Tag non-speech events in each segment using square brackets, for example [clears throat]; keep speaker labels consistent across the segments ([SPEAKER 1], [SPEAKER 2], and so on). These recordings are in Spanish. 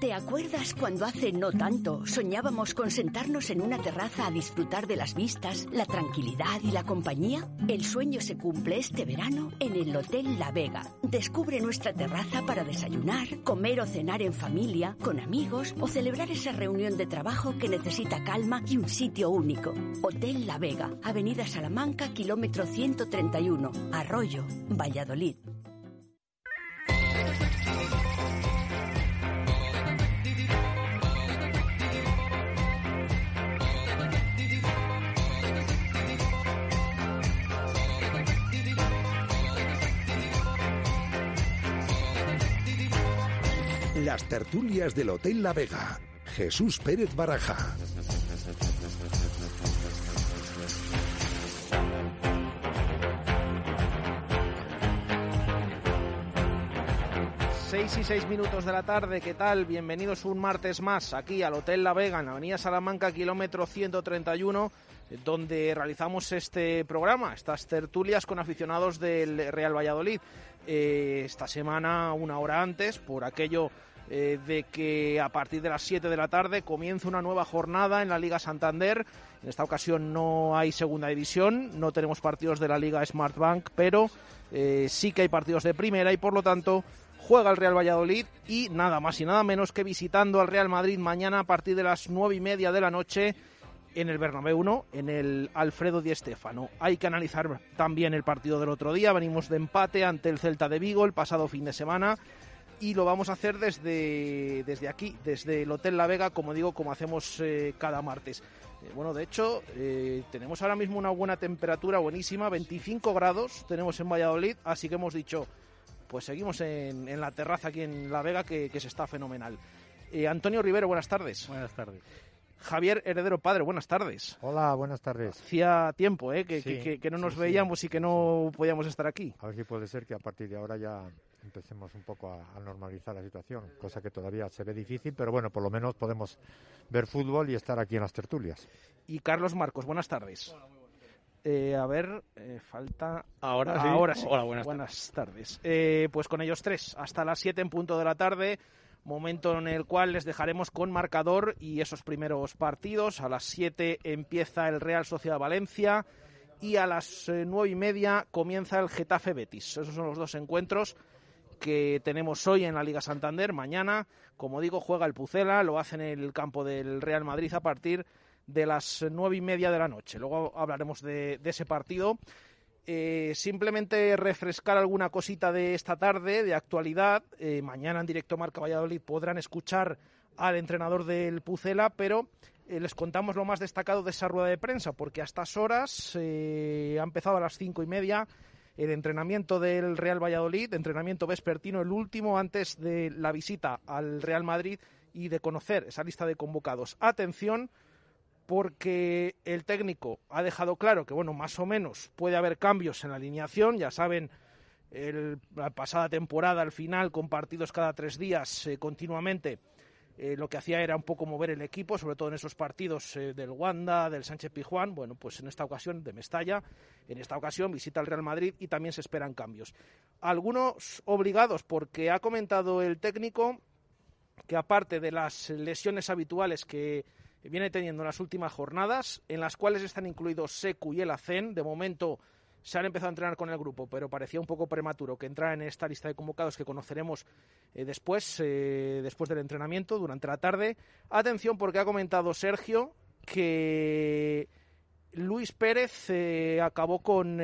[SPEAKER 1] ¿Te acuerdas cuando hace no tanto soñábamos con sentarnos en una terraza a disfrutar de las vistas, la tranquilidad y la compañía? El sueño se cumple este verano en el Hotel La Vega. Descubre nuestra terraza para desayunar, comer o cenar en familia, con amigos o celebrar esa reunión de trabajo que necesita calma y un sitio único. Hotel La Vega, Avenida Salamanca, kilómetro 131, Arroyo, Valladolid.
[SPEAKER 2] Las tertulias del Hotel La Vega. Jesús Pérez Baraja.
[SPEAKER 3] Seis y seis minutos de la tarde, ¿qué tal? Bienvenidos un martes más aquí al Hotel La Vega, en la Avenida Salamanca, kilómetro 131, donde realizamos este programa, estas tertulias con aficionados del Real Valladolid. Eh, esta semana, una hora antes, por aquello eh, de que a partir de las 7 de la tarde comienza una nueva jornada en la Liga Santander. En esta ocasión no hay segunda división, no tenemos partidos de la Liga Smartbank, pero eh, sí que hay partidos de primera y por lo tanto juega el Real Valladolid y nada más y nada menos que visitando al Real Madrid mañana a partir de las nueve y media de la noche en el Bernabéu 1, en el Alfredo Di Stéfano. Hay que analizar también el partido del otro día. Venimos de empate ante el Celta de Vigo el pasado fin de semana y lo vamos a hacer desde, desde aquí, desde el Hotel La Vega, como digo, como hacemos eh, cada martes. Eh, bueno, de hecho, eh, tenemos ahora mismo una buena temperatura, buenísima, 25 grados tenemos en Valladolid, así que hemos dicho, pues seguimos en, la terraza aquí en La Vega, que, se está fenomenal. Antonio Rivero, buenas tardes.
[SPEAKER 4] Buenas tardes.
[SPEAKER 3] Javier Heredero Padre, buenas tardes.
[SPEAKER 4] Hola, buenas tardes.
[SPEAKER 3] Hacía tiempo ¿eh? que, que, no nos veíamos y que no podíamos estar aquí.
[SPEAKER 4] A ver si puede ser que a partir de ahora ya empecemos un poco a, normalizar la situación, cosa que todavía se ve difícil, pero bueno, por lo menos podemos ver fútbol y estar aquí en las tertulias.
[SPEAKER 3] Y Carlos Marcos, buenas tardes. Eh, a ver, eh, falta.
[SPEAKER 5] Ahora sí.
[SPEAKER 3] Ahora sí.
[SPEAKER 5] Hola, buenas,
[SPEAKER 3] buenas tardes. Eh, pues con ellos tres, hasta las 7 en punto de la tarde, momento en el cual les dejaremos con marcador y esos primeros partidos. A las 7 empieza el Real Sociedad Valencia y a las nueve y media comienza el Getafe Betis. Esos son los dos encuentros que tenemos hoy en la Liga Santander. Mañana, como digo, juega el Pucela, lo hace en el campo del Real Madrid a partir de las nueve y media de la noche. Luego hablaremos de, ese partido. Eh, simplemente refrescar alguna cosita de esta tarde, de actualidad. Eh, mañana en directo Marca Valladolid podrán escuchar al entrenador del Pucela, pero eh, les contamos lo más destacado de esa rueda de prensa, porque a estas horas ha empezado a las cinco y media el entrenamiento del Real Valladolid, entrenamiento vespertino, el último antes de la visita al Real Madrid y de conocer esa lista de convocados. Atención, porque el técnico ha dejado claro que, bueno, más o menos puede haber cambios en la alineación, ya saben. la pasada temporada, al final, con partidos cada tres días eh, continuamente, eh, lo que hacía era un poco mover el equipo, sobre todo en esos partidos eh, del Wanda, del Sánchez Pijuán. Bueno, pues en esta ocasión de Mestalla, en esta ocasión visita al Real Madrid y también se esperan cambios. Algunos obligados, porque ha comentado el técnico que aparte de las lesiones habituales que viene teniendo en las últimas jornadas, en las cuales están incluidos Secu y el Acen, de momento se han empezado a entrenar con el grupo, pero parecía un poco prematuro que entrara en esta lista de convocados que conoceremos eh, después, eh, después del entrenamiento, durante la tarde. Atención porque ha comentado Sergio que Luis Pérez eh, acabó con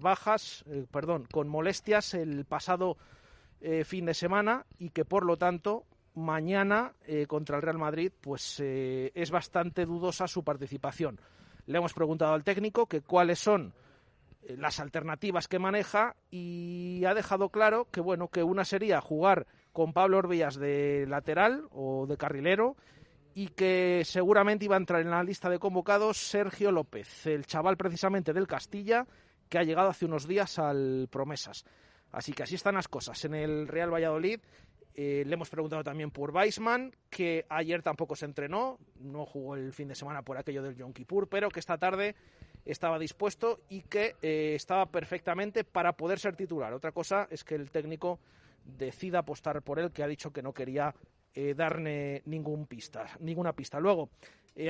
[SPEAKER 3] bajas, perdón, con molestias el pasado fin de semana y que por lo tanto mañana contra el Real Madrid pues es bastante dudosa su participación. Le hemos preguntado al técnico que cuáles son las alternativas que maneja y ha dejado claro que bueno que una sería jugar con Pablo Orbías de lateral o de carrilero y que seguramente iba a entrar en la lista de convocados Sergio López, el chaval precisamente del Castilla que ha llegado hace unos días al Promesas. Así que así están las cosas en el Real Valladolid Eh, le hemos preguntado también por Weisman, que ayer tampoco se entrenó, no jugó el fin de semana por aquello del Yom Kippur, pero que esta tarde estaba dispuesto y que eh, estaba perfectamente para poder ser titular. Otra cosa es que el técnico decida apostar por él, que ha dicho que no quería eh, darle ningún pista, ninguna pista. Luego,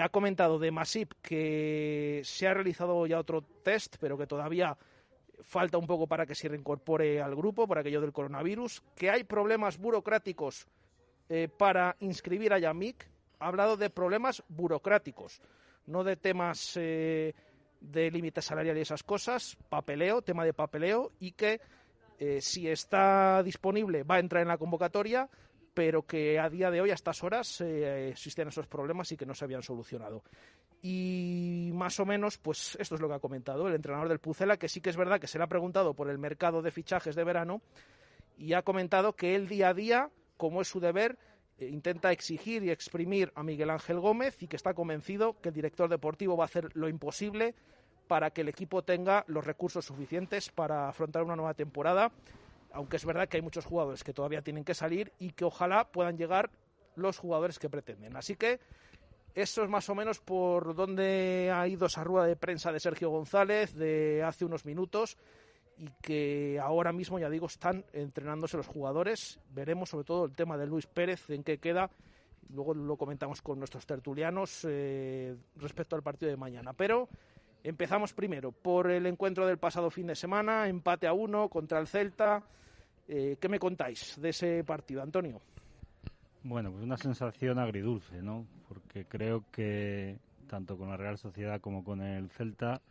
[SPEAKER 3] ha comentado de Masip que se ha realizado ya otro test, pero que todavía falta un poco para que se reincorpore al grupo por aquello del coronavirus, que hay problemas burocráticos eh, para inscribir a Yamik, ha hablado de problemas burocráticos, no de temas eh, de límite salarial y esas cosas, papeleo, tema de papeleo, y que eh, si está disponible va a entrar en la convocatoria, pero que a día de hoy, a estas horas, existen esos problemas y que no se habían solucionado. Y más o menos, pues esto es lo que ha comentado el entrenador del Pucela, que sí que es verdad que se le ha preguntado por el mercado de fichajes de verano y ha comentado que él día a día, como es su deber, eh, intenta exigir y exprimir a Miguel Ángel Gómez y que está convencido que el director deportivo va a hacer lo imposible para que el equipo tenga los recursos suficientes para afrontar una nueva temporada, aunque es verdad que hay muchos jugadores que todavía tienen que salir y que ojalá puedan llegar los jugadores que pretenden. Así que eso es más o menos por donde ha ido esa rueda de prensa de Sergio González de hace unos minutos y que ahora mismo, ya digo, están entrenándose los jugadores. Veremos sobre todo el tema de Luis Pérez, en qué queda. Luego lo comentamos con nuestros tertulianos eh, respecto al partido de mañana. Pero empezamos primero por el encuentro del pasado fin de semana, empate a uno contra el Celta. Eh, ¿Qué me contáis de ese partido, Antonio?
[SPEAKER 5] Bueno, pues una sensación agridulce, ¿no? Porque creo que tanto con la Real Sociedad como con el Celta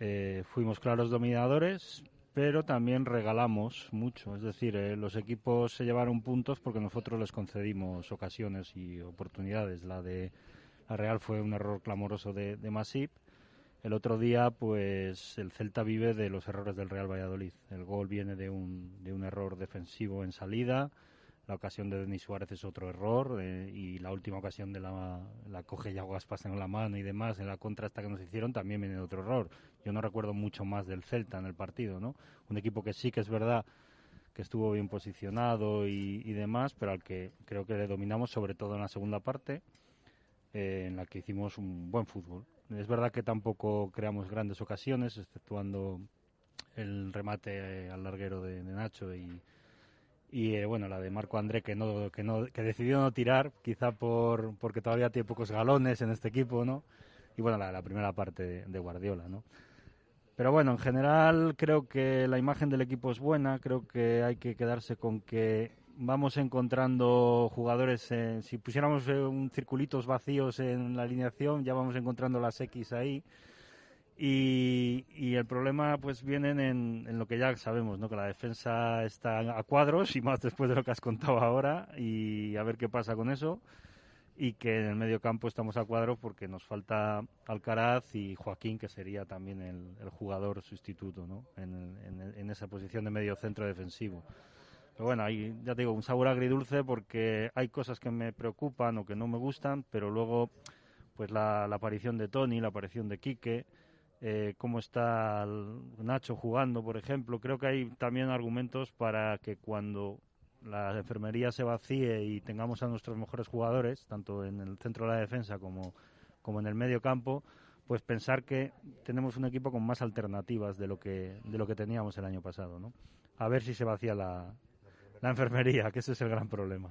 [SPEAKER 5] eh, fuimos claros dominadores, pero también regalamos mucho. Es decir, eh, los equipos se llevaron puntos porque nosotros les concedimos ocasiones y oportunidades. La de la Real fue un error clamoroso de, de Masip. El otro día, pues el Celta vive de los errores del Real Valladolid. El gol viene de un, de un error defensivo en salida la ocasión de Denis Suárez es otro error eh, y la última ocasión de la, la coge Yago Aspas en la mano y demás en la contra esta que nos hicieron también viene otro error. Yo no recuerdo mucho más del Celta en el partido, ¿no? Un equipo que sí que es verdad que estuvo bien posicionado y, demás, pero al que creo que le dominamos sobre todo en la segunda parte, eh, en la que hicimos un buen fútbol. Es verdad que tampoco creamos grandes ocasiones, exceptuando el remate al larguero de Nacho y, eh, bueno la de Marco André que no que no que decidió no tirar quizá por porque todavía tiene pocos galones en este equipo no y bueno la, primera parte de, Guardiola no pero bueno en general creo que la imagen del equipo es buena creo que hay que quedarse con que vamos encontrando jugadores si pusiéramos eh, un circulitos vacíos en la alineación ya vamos encontrando las X ahí y, el problema pues vienen en, lo que ya sabemos, ¿no? que la defensa está a cuadros y más después de lo que has contado ahora y a ver qué pasa con eso y que en el medio campo estamos a cuadros porque nos falta Alcaraz y Joaquín que sería también el, jugador sustituto ¿no? en, en, esa posición de medio centro defensivo. Pero bueno, hay, ya te digo, un sabor agridulce porque hay cosas que me preocupan o que no me gustan, pero luego pues la, la aparición de Tony, la aparición de Quique, eh, cómo está Nacho jugando, por ejemplo. Creo que hay también argumentos para que cuando la enfermería se vacíe y tengamos a nuestros mejores jugadores, tanto en el centro de la defensa como, como en el medio campo, pues pensar que tenemos un equipo con más alternativas de lo que, de lo que teníamos el año pasado. ¿no? A ver si se vacía la, la enfermería, que ese es el gran problema.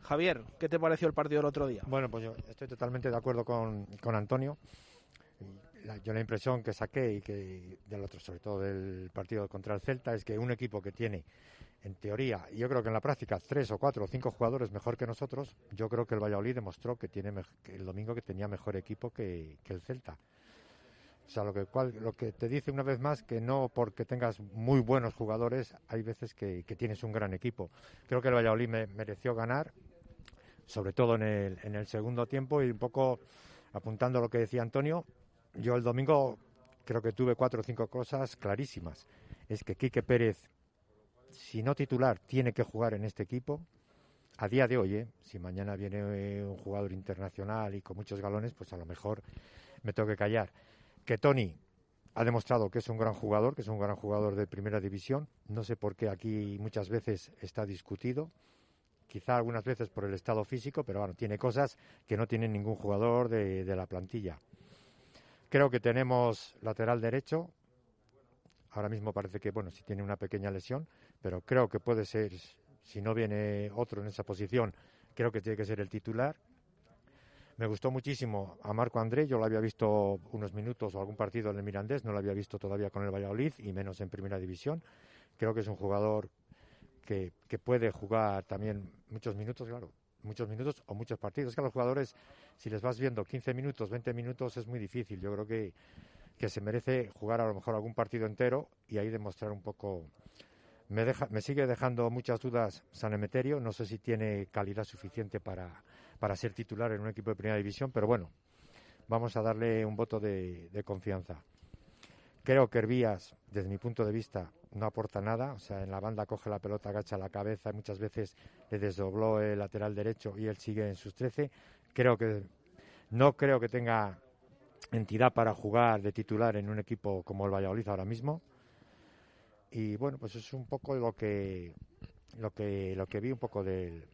[SPEAKER 3] Javier, ¿qué te pareció el partido del otro día?
[SPEAKER 4] Bueno, pues yo estoy totalmente de acuerdo con, con Antonio yo la impresión que saqué y que del otro, sobre todo del partido contra el Celta, es que un equipo que tiene, en teoría, yo creo que en la práctica, tres o cuatro o cinco jugadores mejor que nosotros, yo creo que el Valladolid demostró que tiene el domingo que tenía mejor equipo que, el Celta. O sea, lo que, cual, lo que te dice una vez más que no porque tengas muy buenos jugadores, hay veces que, tienes un gran equipo. Creo que el Valladolid me, mereció ganar, sobre todo en el, en el segundo tiempo y un poco apuntando a lo que decía Antonio, yo el domingo creo que tuve cuatro o cinco cosas clarísimas. Es que Quique Pérez, si no titular, tiene que jugar en este equipo. A día de hoy, ¿eh? si mañana viene eh, un jugador internacional y con muchos galones, pues a lo mejor me tengo que callar. Que Tony ha demostrado que es un gran jugador, que es un gran jugador de primera división. No sé por qué aquí muchas veces está discutido. Quizá algunas veces por el estado físico, pero bueno, tiene cosas que no tiene ningún jugador de, de la plantilla. Creo que tenemos lateral derecho. Ahora mismo parece que, bueno, si tiene una pequeña lesión, pero creo que puede ser, si no viene otro en esa posición, creo que tiene que ser el titular. Me gustó muchísimo a Marco André, yo lo había visto unos minutos o algún partido en el Mirandés, no lo había visto todavía con el Valladolid y menos en Primera División. Creo que es un jugador que, puede jugar también muchos minutos, claro, muchos minutos o muchos partidos. Es que a los jugadores, si les vas viendo 15 minutos, 20 minutos, es muy difícil. Yo creo que, que se merece jugar a lo mejor algún partido entero y ahí demostrar un poco. Me, deja, me sigue dejando muchas dudas San Emeterio. No sé si tiene calidad suficiente para, para ser titular en un equipo de primera división, pero bueno, vamos a darle un voto de, confianza. Creo que Hervías, desde mi punto de vista, no aporta nada. O sea, en la banda coge la pelota, agacha la cabeza, y muchas veces le desdobló el lateral derecho y él sigue en sus 13. Creo que no creo que tenga entidad para jugar de titular en un equipo como el Valladolid ahora mismo. Y bueno, pues es un poco lo que lo que lo que vi un poco del,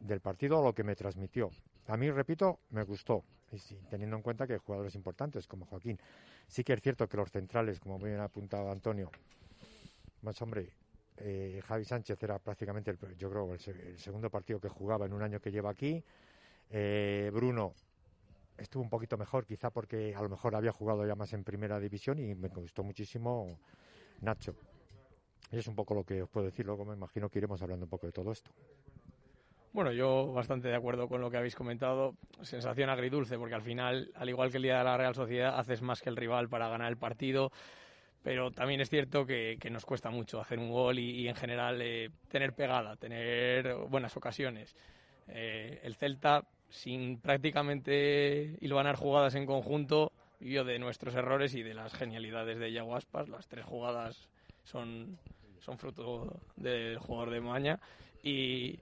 [SPEAKER 4] del partido, lo que me transmitió. A mí, repito, me gustó, y sí, teniendo en cuenta que hay jugadores importantes como Joaquín. Sí que es cierto que los centrales, como bien ha apuntado Antonio, más hombre, eh, Javi Sánchez era prácticamente, el, yo creo, el, el, segundo partido que jugaba en un año que lleva aquí. Eh, Bruno estuvo un poquito mejor, quizá porque a lo mejor había jugado ya más en primera división y me gustó muchísimo Nacho. Es un poco lo que os puedo decir, luego me imagino que iremos hablando un poco de todo esto.
[SPEAKER 6] Bueno, yo bastante de acuerdo con lo que habéis comentado. Sensación agridulce, porque al final, al igual que el día de la Real Sociedad, haces más que el rival para ganar el partido. Pero también es cierto que, nos cuesta mucho hacer un gol y, en general eh, tener pegada, tener buenas ocasiones. Eh, el Celta, sin prácticamente hilvanar jugadas en conjunto, vivió de nuestros errores y de las genialidades de Yaguaspas. Las tres jugadas son, son fruto del jugador de Maña. Y,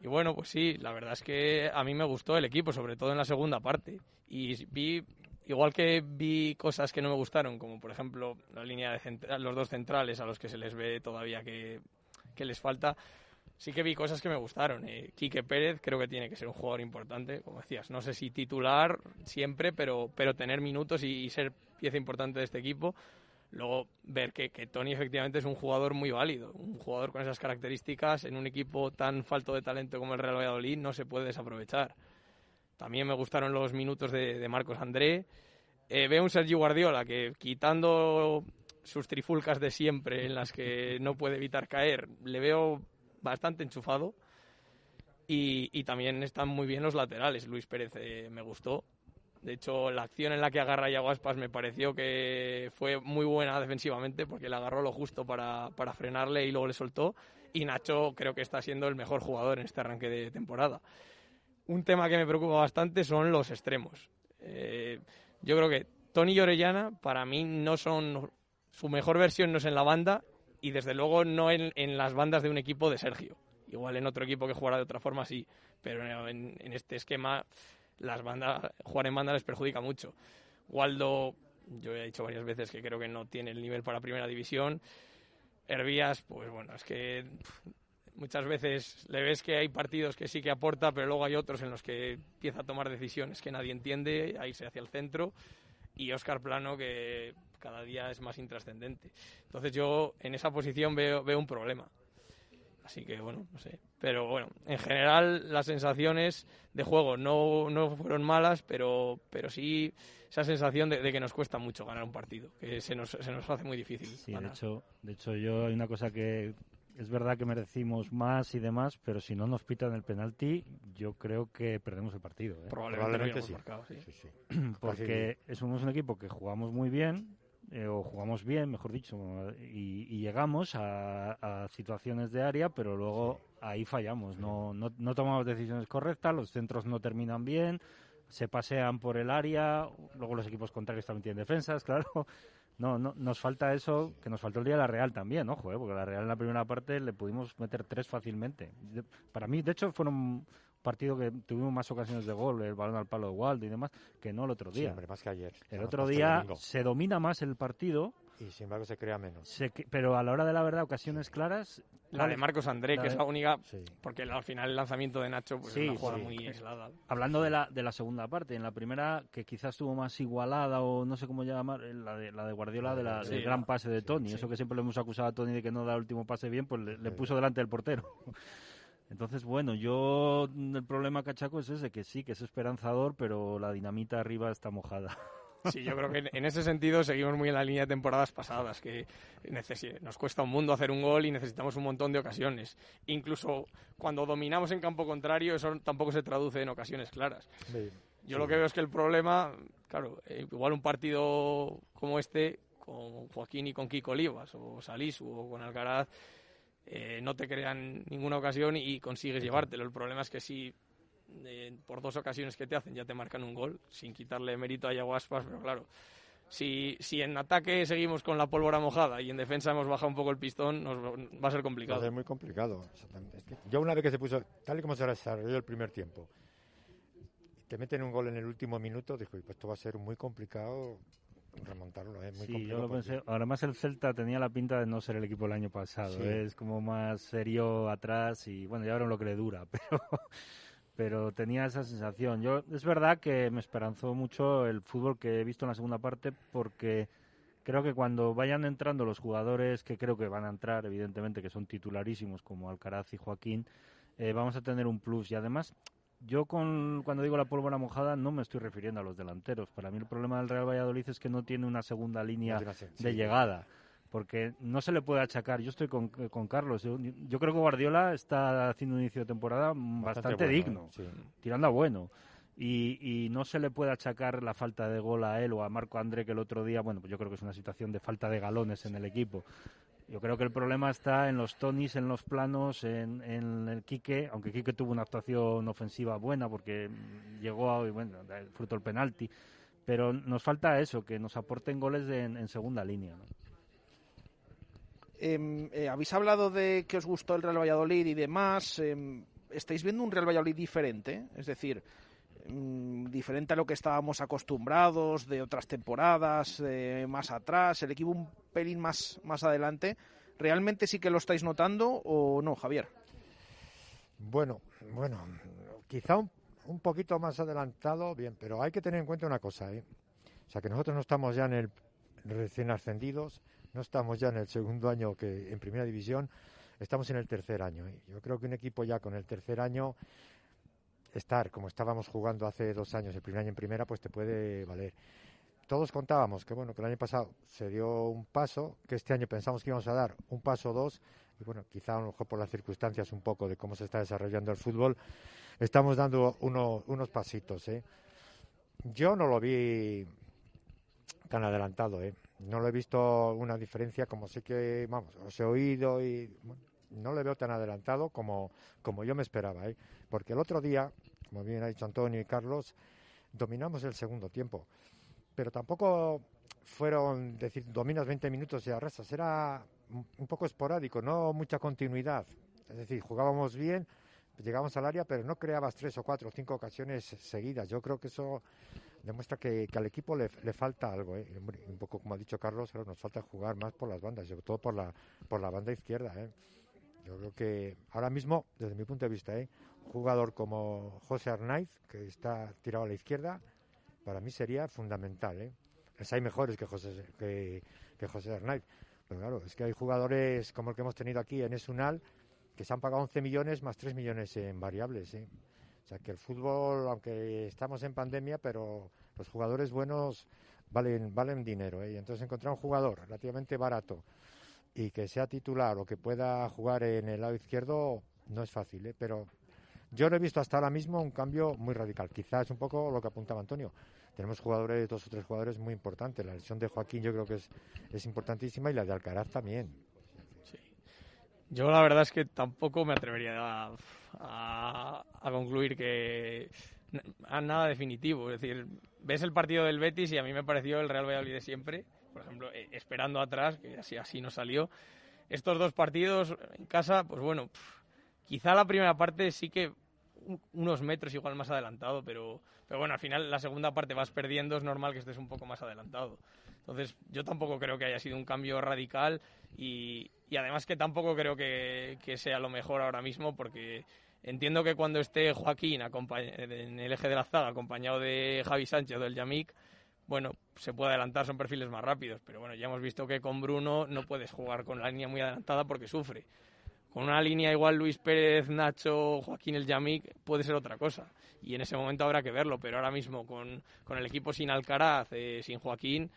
[SPEAKER 6] y bueno, pues sí, la verdad es que a mí me gustó el equipo, sobre todo en la segunda parte. Y vi, igual que vi cosas que no me gustaron, como por ejemplo la línea de los dos centrales a los que se les ve todavía que, que les falta, sí que vi cosas que me gustaron. Eh, Quique Pérez creo que tiene que ser un jugador importante, como decías. No sé si titular siempre, pero, pero tener minutos y, y ser pieza importante de este equipo. Luego ver que, que, Tony efectivamente es un jugador muy válido, un jugador con esas características en un equipo tan falto de talento como el Real Valladolid no se puede desaprovechar. También me gustaron los minutos de, Marcos André. Eh, veo un Sergio Guardiola que quitando sus trifulcas de siempre en las que no puede evitar caer, le veo bastante enchufado. Y, y también están muy bien los laterales. Luis Pérez eh, me gustó. De hecho, la acción en la que agarra Yaguaspas me pareció que fue muy buena defensivamente porque le agarró lo justo para, para, frenarle y luego le soltó. Y Nacho creo que está siendo el mejor jugador en este arranque de temporada. Un tema que me preocupa bastante son los extremos. Eh, yo creo que Tony y Orellana para mí no son... Su mejor versión no es en la banda y desde luego no en, en las bandas de un equipo de Sergio. Igual en otro equipo que jugara de otra forma sí, pero en, en este esquema las bandas, jugar en banda les perjudica mucho. Waldo, yo he dicho varias veces que creo que no tiene el nivel para primera división. Hervías, pues bueno, es que muchas veces le ves que hay partidos que sí que aporta, pero luego hay otros en los que empieza a tomar decisiones que nadie entiende, a irse hacia el centro. Y Oscar Plano, que cada día es más intrascendente. Entonces yo en esa posición veo, veo un problema. Así que bueno, no sé. Pero bueno, en general las sensaciones de juego no, no fueron malas, pero, pero sí esa sensación de, de, que nos cuesta mucho ganar un partido, que se nos, se nos hace muy difícil.
[SPEAKER 5] Sí, ganar. de hecho, de hecho yo hay una cosa que es verdad que merecimos más y demás, pero si no nos pitan el penalti, yo creo que perdemos el partido. ¿eh?
[SPEAKER 6] Probablemente, Probablemente sí. Marcado, sí.
[SPEAKER 5] sí, [clears throat] sí. Porque somos un equipo que jugamos muy bien, eh, o jugamos bien, mejor dicho, y, y llegamos a, a, situaciones de área, pero luego ahí fallamos, no, no, no, tomamos decisiones correctas, los centros no terminan bien, se pasean por el área, luego los equipos contrarios también tienen defensas, [laughs] claro, No, no, nos falta eso, que nos faltó el día de la Real también, ojo, ¿eh? porque la Real en la primera parte le pudimos meter tres fácilmente. Para mí, de hecho, fueron partido que tuvimos más ocasiones de gol, el balón al palo de Waldo y demás, que no el otro día.
[SPEAKER 4] Sí, más que ayer.
[SPEAKER 5] El otro día se domina más el partido.
[SPEAKER 4] Y sin embargo se crea menos.
[SPEAKER 5] pero a la hora de la verdad, ocasiones claras.
[SPEAKER 6] La de Marcos André, que es la única. Porque al final el lanzamiento de Nacho pues, es una jugada muy aislada.
[SPEAKER 5] Hablando de la, de la segunda parte, en la primera, que quizás estuvo más igualada o no sé cómo llamar, eh, la de, la de Guardiola, de la, del gran pase de Tony. Eso que siempre le hemos acusado a Tony de que no da el último pase bien, pues le puso delante del portero. Entonces, bueno, yo el problema cachaco es ese, que sí, que es esperanzador, pero la dinamita arriba está mojada. [laughs]
[SPEAKER 6] Sí, yo creo que en ese sentido seguimos muy en la línea de temporadas pasadas, que nos cuesta un mundo hacer un gol y necesitamos un montón de ocasiones. Incluso cuando dominamos en campo contrario, eso tampoco se traduce en ocasiones claras. yo lo que veo es que el problema, claro, eh, igual un partido como este, con Joaquín y con Kiko Olivas, o Salís, o con Alcaraz, eh, no te crean ninguna ocasión y consigues llevártelo. El problema es que si eh, por dos ocasiones que te hacen ya te marcan un gol, sin quitarle mérito a Yaguaspas, pero claro, si, si en ataque seguimos con la pólvora mojada y en defensa hemos bajado un poco el pistón, nos va a ser complicado.
[SPEAKER 4] Va a ser muy complicado. yo una vez que se puso, tal y como se desarrolló el primer tiempo, te meten un gol en el último minuto, dijo, pues esto va a ser muy complicado remontarlo, es muy sí, yo lo
[SPEAKER 5] pensé. Además el Celta tenía la pinta de no ser el equipo del año pasado, es como más serio atrás y bueno, ya verán lo que le dura, [laughs] pero pero tenía esa sensación. Yo es verdad que me esperanzó mucho el fútbol que he visto en la segunda parte porque creo que cuando vayan entrando los jugadores que creo que van a entrar, evidentemente que son titularísimos como Alcaraz y Joaquín, eh, vamos a tener un plus y además yo con, cuando digo la pólvora mojada no me estoy refiriendo a los delanteros. Para mí el problema del Real Valladolid es que no tiene una segunda línea de llegada. Porque no se le puede achacar. Yo estoy con, Carlos. Yo, creo que Guardiola está haciendo un inicio de temporada bastante, digno, tirando a bueno. Y, y, no se le puede achacar la falta de gol a él o a Marco André, que el otro día, bueno, pues yo creo que es una situación de falta de galones en el equipo. Yo creo que el problema está en los tonis, en los planos, en, el Quique, aunque Quique tuvo una actuación ofensiva buena porque llegó a, bueno, fruto el penalti, pero nos falta eso, que nos aporten goles en, segunda línea.
[SPEAKER 3] Em, eh, habéis hablado de que os gustó el Real Valladolid y demás. Em, ¿Estáis viendo un Real Valladolid diferente? Es decir, Mm, diferente a lo que estábamos acostumbrados de otras temporadas, más atrás, el equipo un pelín más, más adelante. ¿Realmente sí que lo estáis notando o no, Javier?
[SPEAKER 4] Bueno, bueno, quizá un, poquito más adelantado, bien, pero hay que tener en cuenta una cosa, ¿eh? O sea, que nosotros no estamos ya en el recién ascendidos, no estamos ya en el segundo año que en primera división, estamos en el tercer año. ¿eh? Yo creo que un equipo ya con el tercer año estar como estábamos jugando hace dos años, el primer año en primera, pues te puede valer. Todos contábamos que bueno que el año pasado se dio un paso, que este año pensamos que íbamos a dar un paso o dos, y bueno, quizá a lo mejor por las circunstancias un poco de cómo se está desarrollando el fútbol, estamos dando unos pasitos. ¿eh? Yo no lo vi tan adelantado, ¿eh? no lo he visto una diferencia como sé que, vamos, os he oído y no le veo tan adelantado como, como yo me esperaba, ¿eh? Porque el otro día, como bien ha dicho Antonio y Carlos, dominamos el segundo tiempo, pero tampoco fueron, decir, dominas 20 minutos y arrasas, era un poco esporádico, no mucha continuidad, es decir, jugábamos bien, llegábamos al área, pero no creabas tres o cuatro o cinco ocasiones seguidas. Yo creo que eso demuestra que, al equipo le, falta algo. ¿eh? Un poco como ha dicho Carlos, nos falta jugar más por las bandas, sobre todo por la, por la banda izquierda. ¿eh? Yo creo que ahora mismo, desde mi punto de vista, ¿eh? Jugador como José Arnaiz, que está tirado a la izquierda, para mí sería fundamental. ¿eh? hay mejores que José, que, José Arnaiz. Pero claro, es que hay jugadores como el que hemos tenido aquí en Esunal que se han pagado 11 millones más 3 millones en variables. ¿eh? O sea que el fútbol, aunque estamos en pandemia, pero los jugadores buenos valen, valen dinero. ¿eh? Y entonces encontrar un jugador relativamente barato y que sea titular o que pueda jugar en el lado izquierdo no es fácil, ¿eh? pero yo no he visto hasta ahora mismo un cambio muy radical. Quizás un poco lo que apuntaba Antonio. Tenemos jugadores, dos o tres jugadores muy importantes. La lesión de Joaquín yo creo que es, es importantísima y la de Alcaraz también.
[SPEAKER 6] Sí. Yo la verdad es que tampoco me atrevería a, a, concluir que a nada definitivo. Es decir, ves el partido del Betis y a mí me pareció el Real Valladolid siempre por ejemplo, eh, esperando atrás, que así, así no salió. Estos dos partidos en casa, pues bueno, quizá la primera parte sí que unos metros igual más adelantado, pero, pero bueno, al final la segunda parte vas perdiendo, es normal que estés un poco más adelantado. Entonces, yo tampoco creo que haya sido un cambio radical y, y además que tampoco creo que, que, sea lo mejor ahora mismo porque entiendo que cuando esté Joaquín en el eje de la zaga acompañado de Javi Sánchez o del Yamik, bueno, se puede adelantar, son perfiles más rápidos, pero bueno, ya hemos visto que con Bruno no puedes jugar con la línea muy adelantada porque sufre. Con una línea igual Luis Pérez, Nacho, Joaquín el Yamik puede ser otra cosa. Y en ese momento habrá que verlo, pero ahora mismo con, con el equipo sin Alcaraz, eh, sin Joaquín,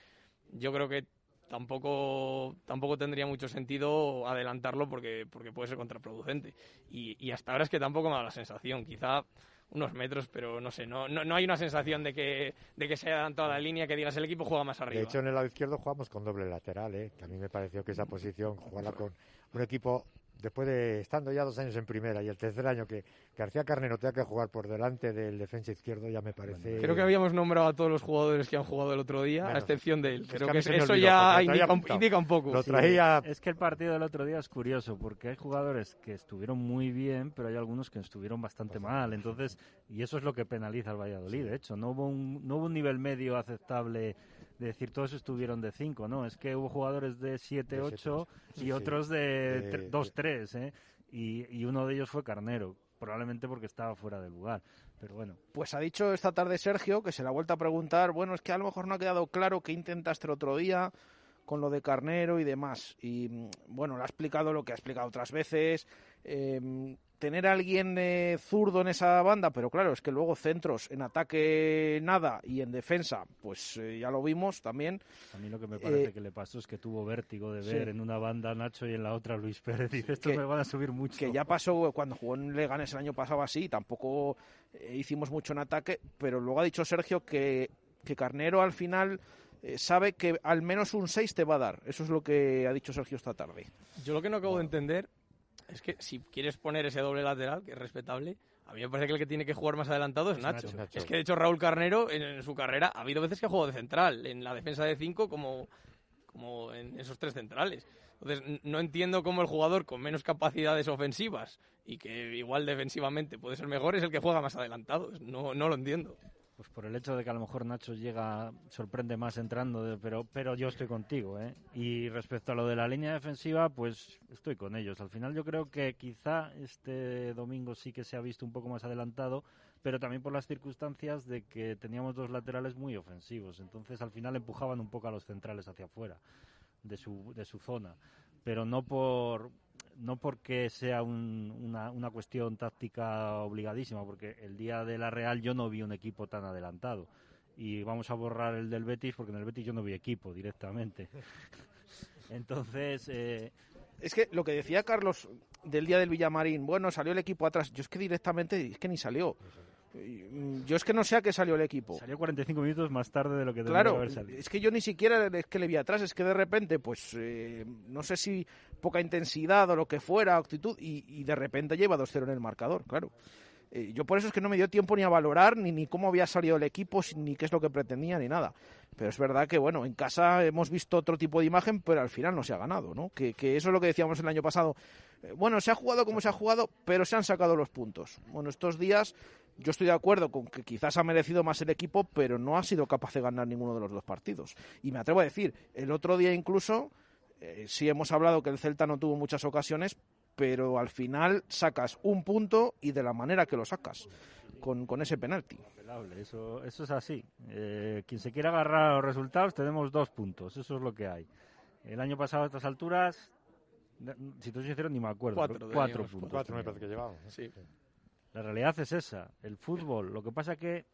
[SPEAKER 6] yo creo que tampoco, tampoco tendría mucho sentido adelantarlo porque, porque puede ser contraproducente. Y, y hasta ahora es que tampoco me da la sensación. Quizá unos metros, pero no sé, no, no, no, hay una sensación de que, de que se haya adelantado la línea, que digas el equipo juega más arriba.
[SPEAKER 4] De hecho, en el lado izquierdo jugamos con doble lateral, ¿eh? que a mí me pareció que esa posición, jugarla con un equipo después de estando ya dos años en primera y el tercer año que García Carnero tenga que jugar por delante del defensa izquierdo ya me parece...
[SPEAKER 6] Creo que habíamos nombrado a todos los jugadores que han jugado el otro día, a excepción de él. Creo que, eso ya indica un, poco.
[SPEAKER 4] Lo traía...
[SPEAKER 5] Es que el partido del otro día es curioso porque hay jugadores que estuvieron muy bien, pero hay algunos que estuvieron bastante mal. Entonces, y eso es lo que penaliza al Valladolid. De hecho, no hubo un, no hubo un nivel medio aceptable de decir todos estuvieron de 5, ¿no? Es que hubo jugadores de 7, 8 y otros de 2, 3, ¿eh? Y, y uno de ellos fue Carnero, probablemente porque estaba fuera de lugar. Pero bueno.
[SPEAKER 3] Pues ha dicho esta tarde Sergio que se le ha vuelto a preguntar, bueno, es que a lo mejor no ha quedado claro qué intentaste el otro día con lo de Carnero y demás. Y mm, bueno, le ha explicado lo que ha explicado otras veces. Eh, tener a alguien eh, zurdo en esa banda, pero claro, es que luego centros en ataque nada y en defensa, pues eh, ya lo vimos también.
[SPEAKER 5] A mí lo que me parece eh, que le pasó es que tuvo vértigo de ver en una banda Nacho y en la otra Luis Pérez. Dice, estos me van a subir mucho.
[SPEAKER 3] Que ya pasó cuando jugó en Leganes el año pasado así, tampoco hicimos mucho en ataque, pero luego ha dicho Sergio que, que Carnero al final sabe que al menos un 6 te va a dar. Eso es lo que ha dicho Sergio esta tarde.
[SPEAKER 6] Yo lo que no acabo de entender es que si quieres poner ese doble lateral, que es respetable, a mí me parece que el que tiene que jugar más adelantado es, Nacho. Es que de hecho Raúl Carnero en, su carrera ha habido veces que ha jugado de central, en la defensa de cinco como, como en esos tres centrales. Entonces no entiendo cómo el jugador con menos capacidades ofensivas y que igual defensivamente puede ser mejor es el que juega más adelantado. No, no lo entiendo
[SPEAKER 5] pues por el hecho de que a lo mejor Nacho llega, sorprende más entrando, pero, pero yo estoy contigo, ¿eh? Y respecto a lo de la línea defensiva, pues estoy con ellos. Al final yo creo que quizá este domingo sí que se ha visto un poco más adelantado, pero también por las circunstancias de que teníamos dos laterales muy ofensivos. Entonces al final empujaban un poco a los centrales hacia afuera de su, de su zona, pero no por no porque sea una, una, cuestión táctica obligadísima, porque el día de la Real yo no vi un equipo tan adelantado. Y vamos a borrar el del Betis porque en el Betis yo no vi equipo directamente. [laughs] Entonces. Eh,
[SPEAKER 3] es que lo que decía Carlos del día del Villamarín, bueno, salió el equipo atrás. Yo es que directamente es que ni salió. Mm, yo es que no sé a qué salió el equipo.
[SPEAKER 5] Salió 45 minutos más tarde de lo que
[SPEAKER 3] debería
[SPEAKER 5] haber salido.
[SPEAKER 3] Es que yo ni siquiera es que le vi atrás, es que de repente, pues, eh, no sé si poca intensidad o lo que fuera, actitud, y, de repente lleva 2-0 en el marcador, claro. Eh, yo por eso es que no me dio tiempo ni a valorar ni, ni cómo había salido el equipo, ni qué es lo que pretendía, ni nada. Pero es verdad que, bueno, en casa hemos visto otro tipo de imagen, pero al final no se ha ganado, ¿no? Que, que eso es lo que decíamos el año pasado. Eh, bueno, se ha jugado como se ha jugado, pero se han sacado los puntos. Bueno, estos días yo estoy de acuerdo con que quizás ha merecido más el equipo, pero no ha sido capaz de ganar ninguno de los dos partidos. Y me atrevo a decir, el otro día incluso, eh, sí hemos hablado que el Celta no tuvo muchas ocasiones, pero al final sacas un punto y de la manera que lo sacas, con, con ese penalti.
[SPEAKER 5] Eso, eso es así. Eh, quien se quiera agarrar a los resultados, tenemos dos puntos, eso es lo que hay. El año pasado a estas alturas, si te soy sincero, ni me acuerdo.
[SPEAKER 6] Cuatro,
[SPEAKER 5] puntos.
[SPEAKER 4] Cuatro me parece que llevamos.
[SPEAKER 6] Sí.
[SPEAKER 5] La realidad es esa, el fútbol. Lo que pasa que,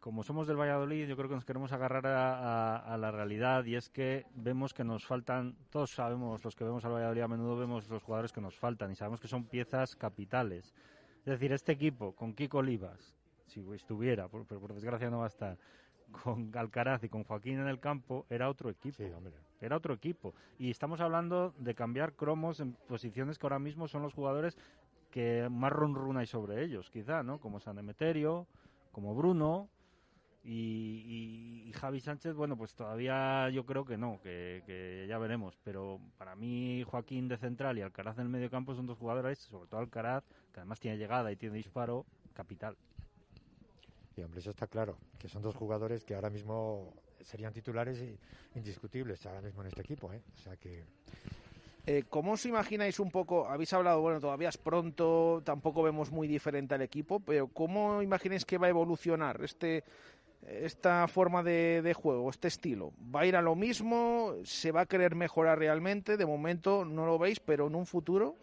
[SPEAKER 5] como somos del Valladolid, yo creo que nos queremos agarrar a, la realidad y es que vemos que nos faltan, todos sabemos, los que vemos al Valladolid a menudo vemos los jugadores que nos faltan y sabemos que son piezas capitales. Es decir, este equipo con Kiko Olivas, si estuviera, pero por, desgracia no va a estar, con Alcaraz y con Joaquín en el campo, era otro equipo. Era otro equipo. Y estamos hablando de cambiar cromos en posiciones que ahora mismo son los jugadores que más run hay sobre ellos, quizá, ¿no? Como San Emeterio, como Bruno, Y, Javi Sánchez, bueno, pues todavía yo creo que no, que, ya veremos. Pero para mí, Joaquín de central y Alcaraz en el medio campo son dos jugadores, sobre todo Alcaraz, que además tiene llegada y tiene disparo, capital.
[SPEAKER 4] Y hombre, eso está claro, que son dos jugadores que ahora mismo serían titulares indiscutibles ahora mismo en este equipo. ¿eh? O sea que
[SPEAKER 3] eh, ¿Cómo os imagináis un poco? Habéis hablado, bueno, todavía es pronto, tampoco vemos muy diferente al equipo, pero ¿cómo imagináis que va a evolucionar este esta forma de, juego, este estilo? ¿Va a ir a lo mismo? ¿Se va a querer mejorar realmente? De momento no lo veis, pero en un futuro.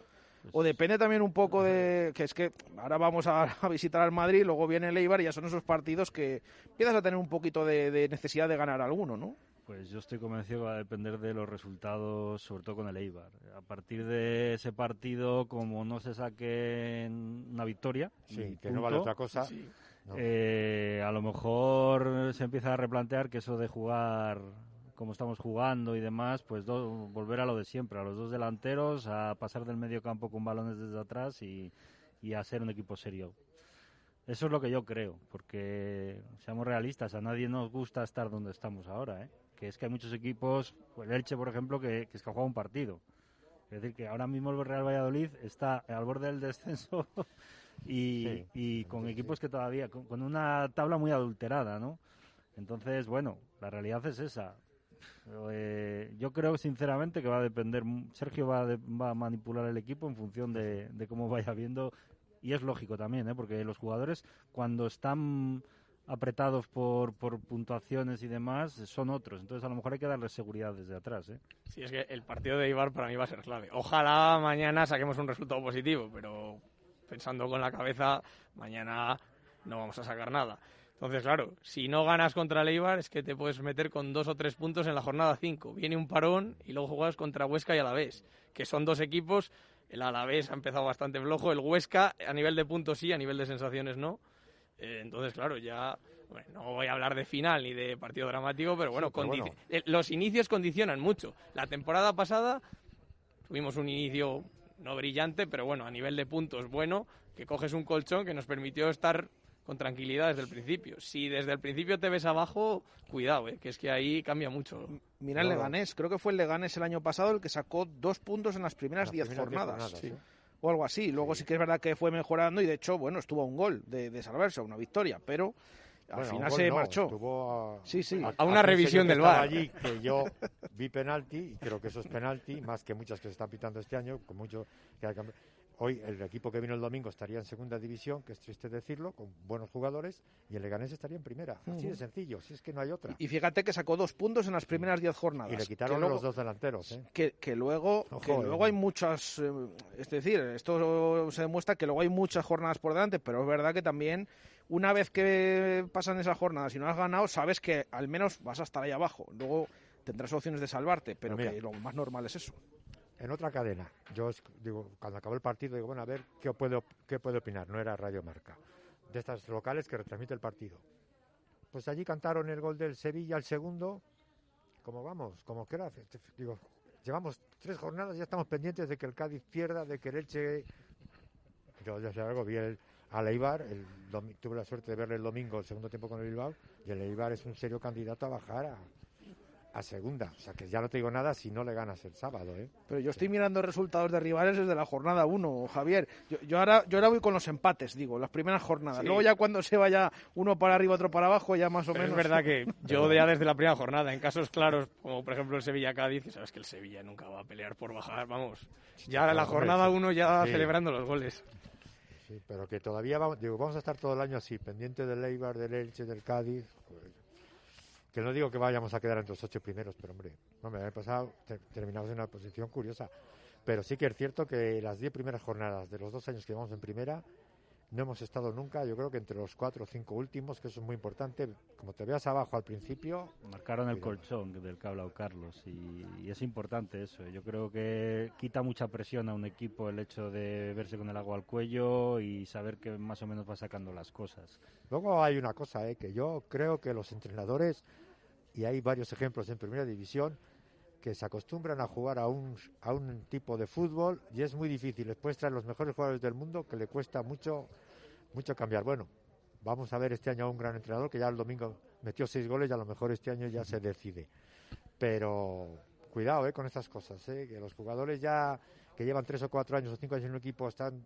[SPEAKER 3] O depende también un poco de [laughs] que es que ahora vamos a, visitar al Madrid, luego viene el Eibar y ya son esos partidos que empiezas a tener un poquito de necesidad de ganar alguno, ¿no?
[SPEAKER 5] Pues yo estoy convencido que va a depender de los resultados, sobre todo con el Eibar. A partir de ese partido, como no se saque una victoria,
[SPEAKER 4] que no vale otra cosa,
[SPEAKER 5] eh, a lo mejor se empieza a replantear que eso de jugar como estamos jugando y demás, pues volver a lo de siempre, a los dos delanteros, a pasar del medio campo con balones desde atrás y, y a ser un equipo serio. Eso es lo que yo creo, porque seamos realistas, a nadie nos gusta estar donde estamos ahora, ¿eh? Que es que hay muchos equipos, pues el Elche, por ejemplo, que, que es que ha jugado un partido. Es decir, que ahora mismo el Real Valladolid está al borde del descenso [laughs] y, con equipos que todavía, con, una tabla muy adulterada, ¿no? Entonces, bueno, la realidad es esa. Eh, yo creo sinceramente que va a depender, Sergio va, va a manipular el equipo en función de, de, cómo vaya viendo y es lógico también, ¿eh? porque los jugadores cuando están apretados por, por puntuaciones y demás son otros. Entonces, a lo mejor hay que darles seguridad desde atrás. ¿eh?
[SPEAKER 6] Sí, es que el partido de Ibar para mí va a ser clave. Ojalá mañana saquemos un resultado positivo, pero pensando con la cabeza, mañana no vamos a sacar nada. Entonces, claro, si no ganas contra el Eibar es que te puedes meter con dos o tres puntos en la jornada 5. Viene un parón y luego juegas contra Huesca y Alavés, que son dos equipos. El Alavés ha empezado bastante flojo, el Huesca a nivel de puntos sí, a nivel de sensaciones no. Eh, entonces, claro, ya no voy a hablar de final ni de partido dramático, pero bueno, eh, los inicios condicionan mucho. La temporada pasada tuvimos un inicio no brillante, pero bueno, a nivel de puntos bueno, que coges un colchón que nos permitió estar con tranquilidad desde el principio. Si desde el principio te ves abajo, cuidado, eh, que es que ahí cambia mucho.
[SPEAKER 3] Mira el Leganés, creo que fue el Leganés el año pasado el que sacó dos puntos en las primeras diez jornadas o algo así. Luego sí. que es verdad que fue mejorando y de hecho, bueno, estuvo a un gol de, de salvarse, una victoria, pero al final se marchó.
[SPEAKER 4] A,
[SPEAKER 3] sí, sí.
[SPEAKER 6] A, una revisión del VAR.
[SPEAKER 4] allí que yo vi penalti y creo que eso es penalti, más que muchas que se están pitando este año, con mucho que Hoy el equipo que vino el domingo estaría en segunda división, que es triste decirlo, con buenos jugadores, y el Leganés estaría en primera. Así de sencillo, si es que no hay otra.
[SPEAKER 3] Y fíjate que sacó dos puntos en las primeras diez jornadas.
[SPEAKER 4] Y le quitaron los dos delanteros. ¿eh?
[SPEAKER 3] Que, que, luego, [laughs] que luego hay muchas. Eh, es decir, esto se demuestra que luego hay muchas jornadas por delante, pero es verdad que también una vez que pasan esas jornadas y no has ganado, sabes que al menos vas a estar ahí abajo. Luego tendrás opciones de salvarte, pero que lo más normal es eso
[SPEAKER 4] en otra cadena, yo digo, cuando acabó el partido, digo, bueno, a ver qué puede, qué puede opinar, no era Radio Marca, de estas locales que retransmite el partido. Pues allí cantaron el gol del Sevilla, el segundo, como vamos, como que era, digo, llevamos tres jornadas, ya estamos pendientes de que el Cádiz pierda, de que el Elche... Yo sé algo, vi el, al Eibar, el, tuve la suerte de verle el domingo, el segundo tiempo con el Bilbao, y el Eibar es un serio candidato a bajar a, a segunda. O sea que ya no te digo nada si no le ganas el sábado. ¿eh?
[SPEAKER 3] Pero yo estoy mirando resultados de rivales desde la jornada 1, Javier. Yo, ahora, yo ahora voy con los empates, digo, las primeras jornadas. Luego ya cuando se vaya uno para arriba, otro para abajo, ya más o menos.
[SPEAKER 6] Es verdad que [laughs] yo ya desde la primera jornada, en casos claros, como por ejemplo el Sevilla-Cádiz, sabes que el Sevilla nunca va a pelear por bajar, vamos. Ya la jornada 1 ya celebrando los goles.
[SPEAKER 4] Sí, pero que todavía vamos, digo, vamos a estar todo el año así, pendiente del Eibar, del Elche, del Cádiz. Pues, que no digo que vayamos a quedar entre los ocho primeros, pero hombre, no me ha pasado, terminamos en una posición curiosa. Pero sí que es cierto que las diez primeras jornadas de los dos años que vamos en primera, no hemos estado nunca, yo creo que entre los cuatro o cinco últimos, que eso es muy importante. Como te veas abajo al principio.
[SPEAKER 5] Marcaron el colchón del que ha hablado Carlos y, y, es importante eso. Yo creo que quita mucha presión a un equipo el hecho de verse con el agua al cuello y saber que más o menos va sacando las cosas.
[SPEAKER 4] Luego hay una cosa, ¿eh? que yo creo que los entrenadores, y hay varios ejemplos en primera división, que se acostumbran a jugar a un, a un tipo de fútbol y es muy difícil. Después traer los mejores jugadores del mundo que le cuesta mucho, mucho cambiar. Bueno, vamos a ver este año a un gran entrenador que ya el domingo metió seis goles y a lo mejor este año ya se decide. Pero cuidado eh, con estas cosas, eh, que los jugadores ya que llevan tres o cuatro años o cinco años en un equipo están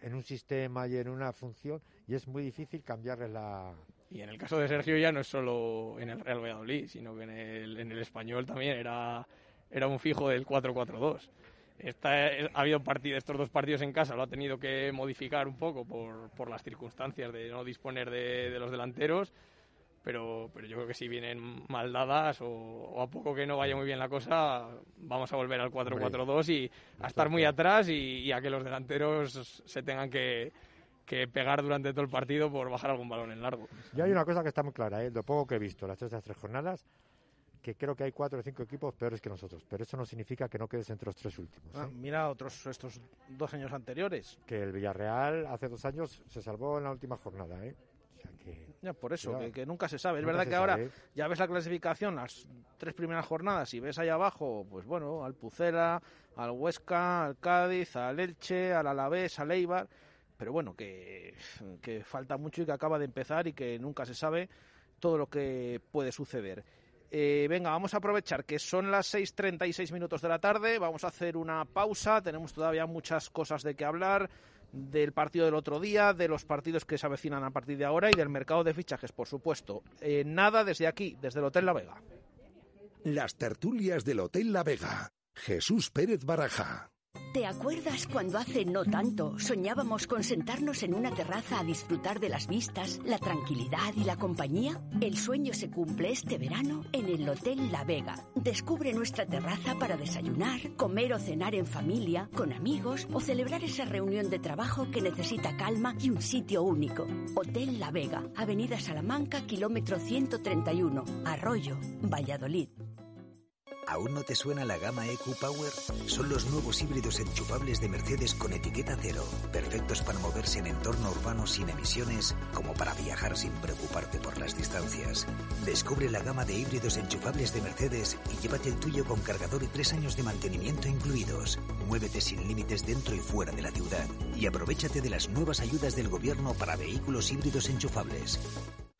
[SPEAKER 4] en un sistema y en una función y es muy difícil cambiarles la...
[SPEAKER 6] Y en el caso de Sergio ya no es solo en el Real Valladolid, sino que en el, en el español también era, era un fijo del 4-4-2. ha habido partido, estos dos partidos en casa, lo ha tenido que modificar un poco por, por las circunstancias de no disponer de, de los delanteros pero, pero yo creo que si vienen mal dadas o, a poco que no vaya muy bien la cosa, vamos a volver al 4-4-2 y a estar muy atrás y, a que los delanteros se tengan que, pegar durante todo el partido por bajar algún balón en largo.
[SPEAKER 4] Y hay una cosa que está muy clara, ¿eh? lo poco que he visto las tres, las tres jornadas, que creo que hay cuatro o cinco equipos peores que nosotros, pero eso no significa que no quedes entre los tres últimos.
[SPEAKER 3] Ah,
[SPEAKER 4] ¿eh?
[SPEAKER 3] mira otros estos dos años anteriores.
[SPEAKER 4] Que el Villarreal hace dos años se salvó en la última jornada, ¿eh?
[SPEAKER 3] Ya, por eso, que, nunca se sabe. Es verdad que ahora ya ves la clasificación, las tres primeras jornadas, y ves ahí abajo, pues bueno, al Pucera, al Huesca, al Cádiz, al Elche, al Alavés, al Eibar, pero bueno, que, que falta mucho y que acaba de empezar y que nunca se sabe todo lo que puede suceder. Eh, venga, vamos a aprovechar que son las 6.36 minutos de la tarde, vamos a hacer una pausa, tenemos todavía muchas cosas de qué hablar del partido del otro día, de los partidos que se avecinan a partir de ahora y del mercado de fichajes, por supuesto. Eh, nada desde aquí, desde el Hotel La Vega.
[SPEAKER 2] Las tertulias del Hotel La Vega. Jesús Pérez Baraja.
[SPEAKER 1] ¿Te acuerdas cuando hace no tanto soñábamos con sentarnos en una terraza a disfrutar de las vistas, la tranquilidad y la compañía? El sueño se cumple este verano en el Hotel La Vega. Descubre nuestra terraza para desayunar, comer o cenar en familia, con amigos o celebrar esa reunión de trabajo que necesita calma y un sitio único. Hotel La Vega, Avenida Salamanca, kilómetro 131, Arroyo, Valladolid.
[SPEAKER 7] ¿Aún no te suena la gama EQ Power? Son los nuevos híbridos enchufables de Mercedes con etiqueta cero, perfectos para moverse en entorno urbano sin emisiones, como para viajar sin preocuparte por las distancias. Descubre la gama de híbridos enchufables de Mercedes y llévate el tuyo con cargador y tres años de mantenimiento incluidos. Muévete sin límites dentro y fuera de la ciudad y aprovechate de las nuevas ayudas del gobierno para vehículos híbridos enchufables.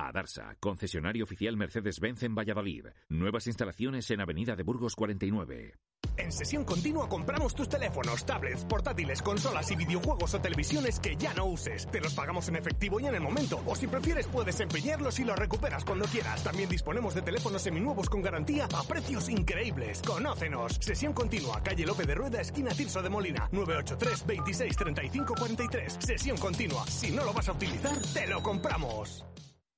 [SPEAKER 8] Adarsa, concesionario oficial Mercedes-Benz en Valladolid. Nuevas instalaciones en Avenida de Burgos 49.
[SPEAKER 9] En sesión continua compramos tus teléfonos, tablets, portátiles, consolas y videojuegos o televisiones que ya no uses. Te los pagamos en efectivo y en el momento. O si prefieres puedes empeñarlos y los recuperas cuando quieras. También disponemos de teléfonos seminuevos con garantía a precios increíbles. Conócenos. Sesión continua, calle Lope de Rueda, esquina Tirso de Molina. 983 26 35 43. Sesión continua. Si no lo vas a utilizar, te lo compramos.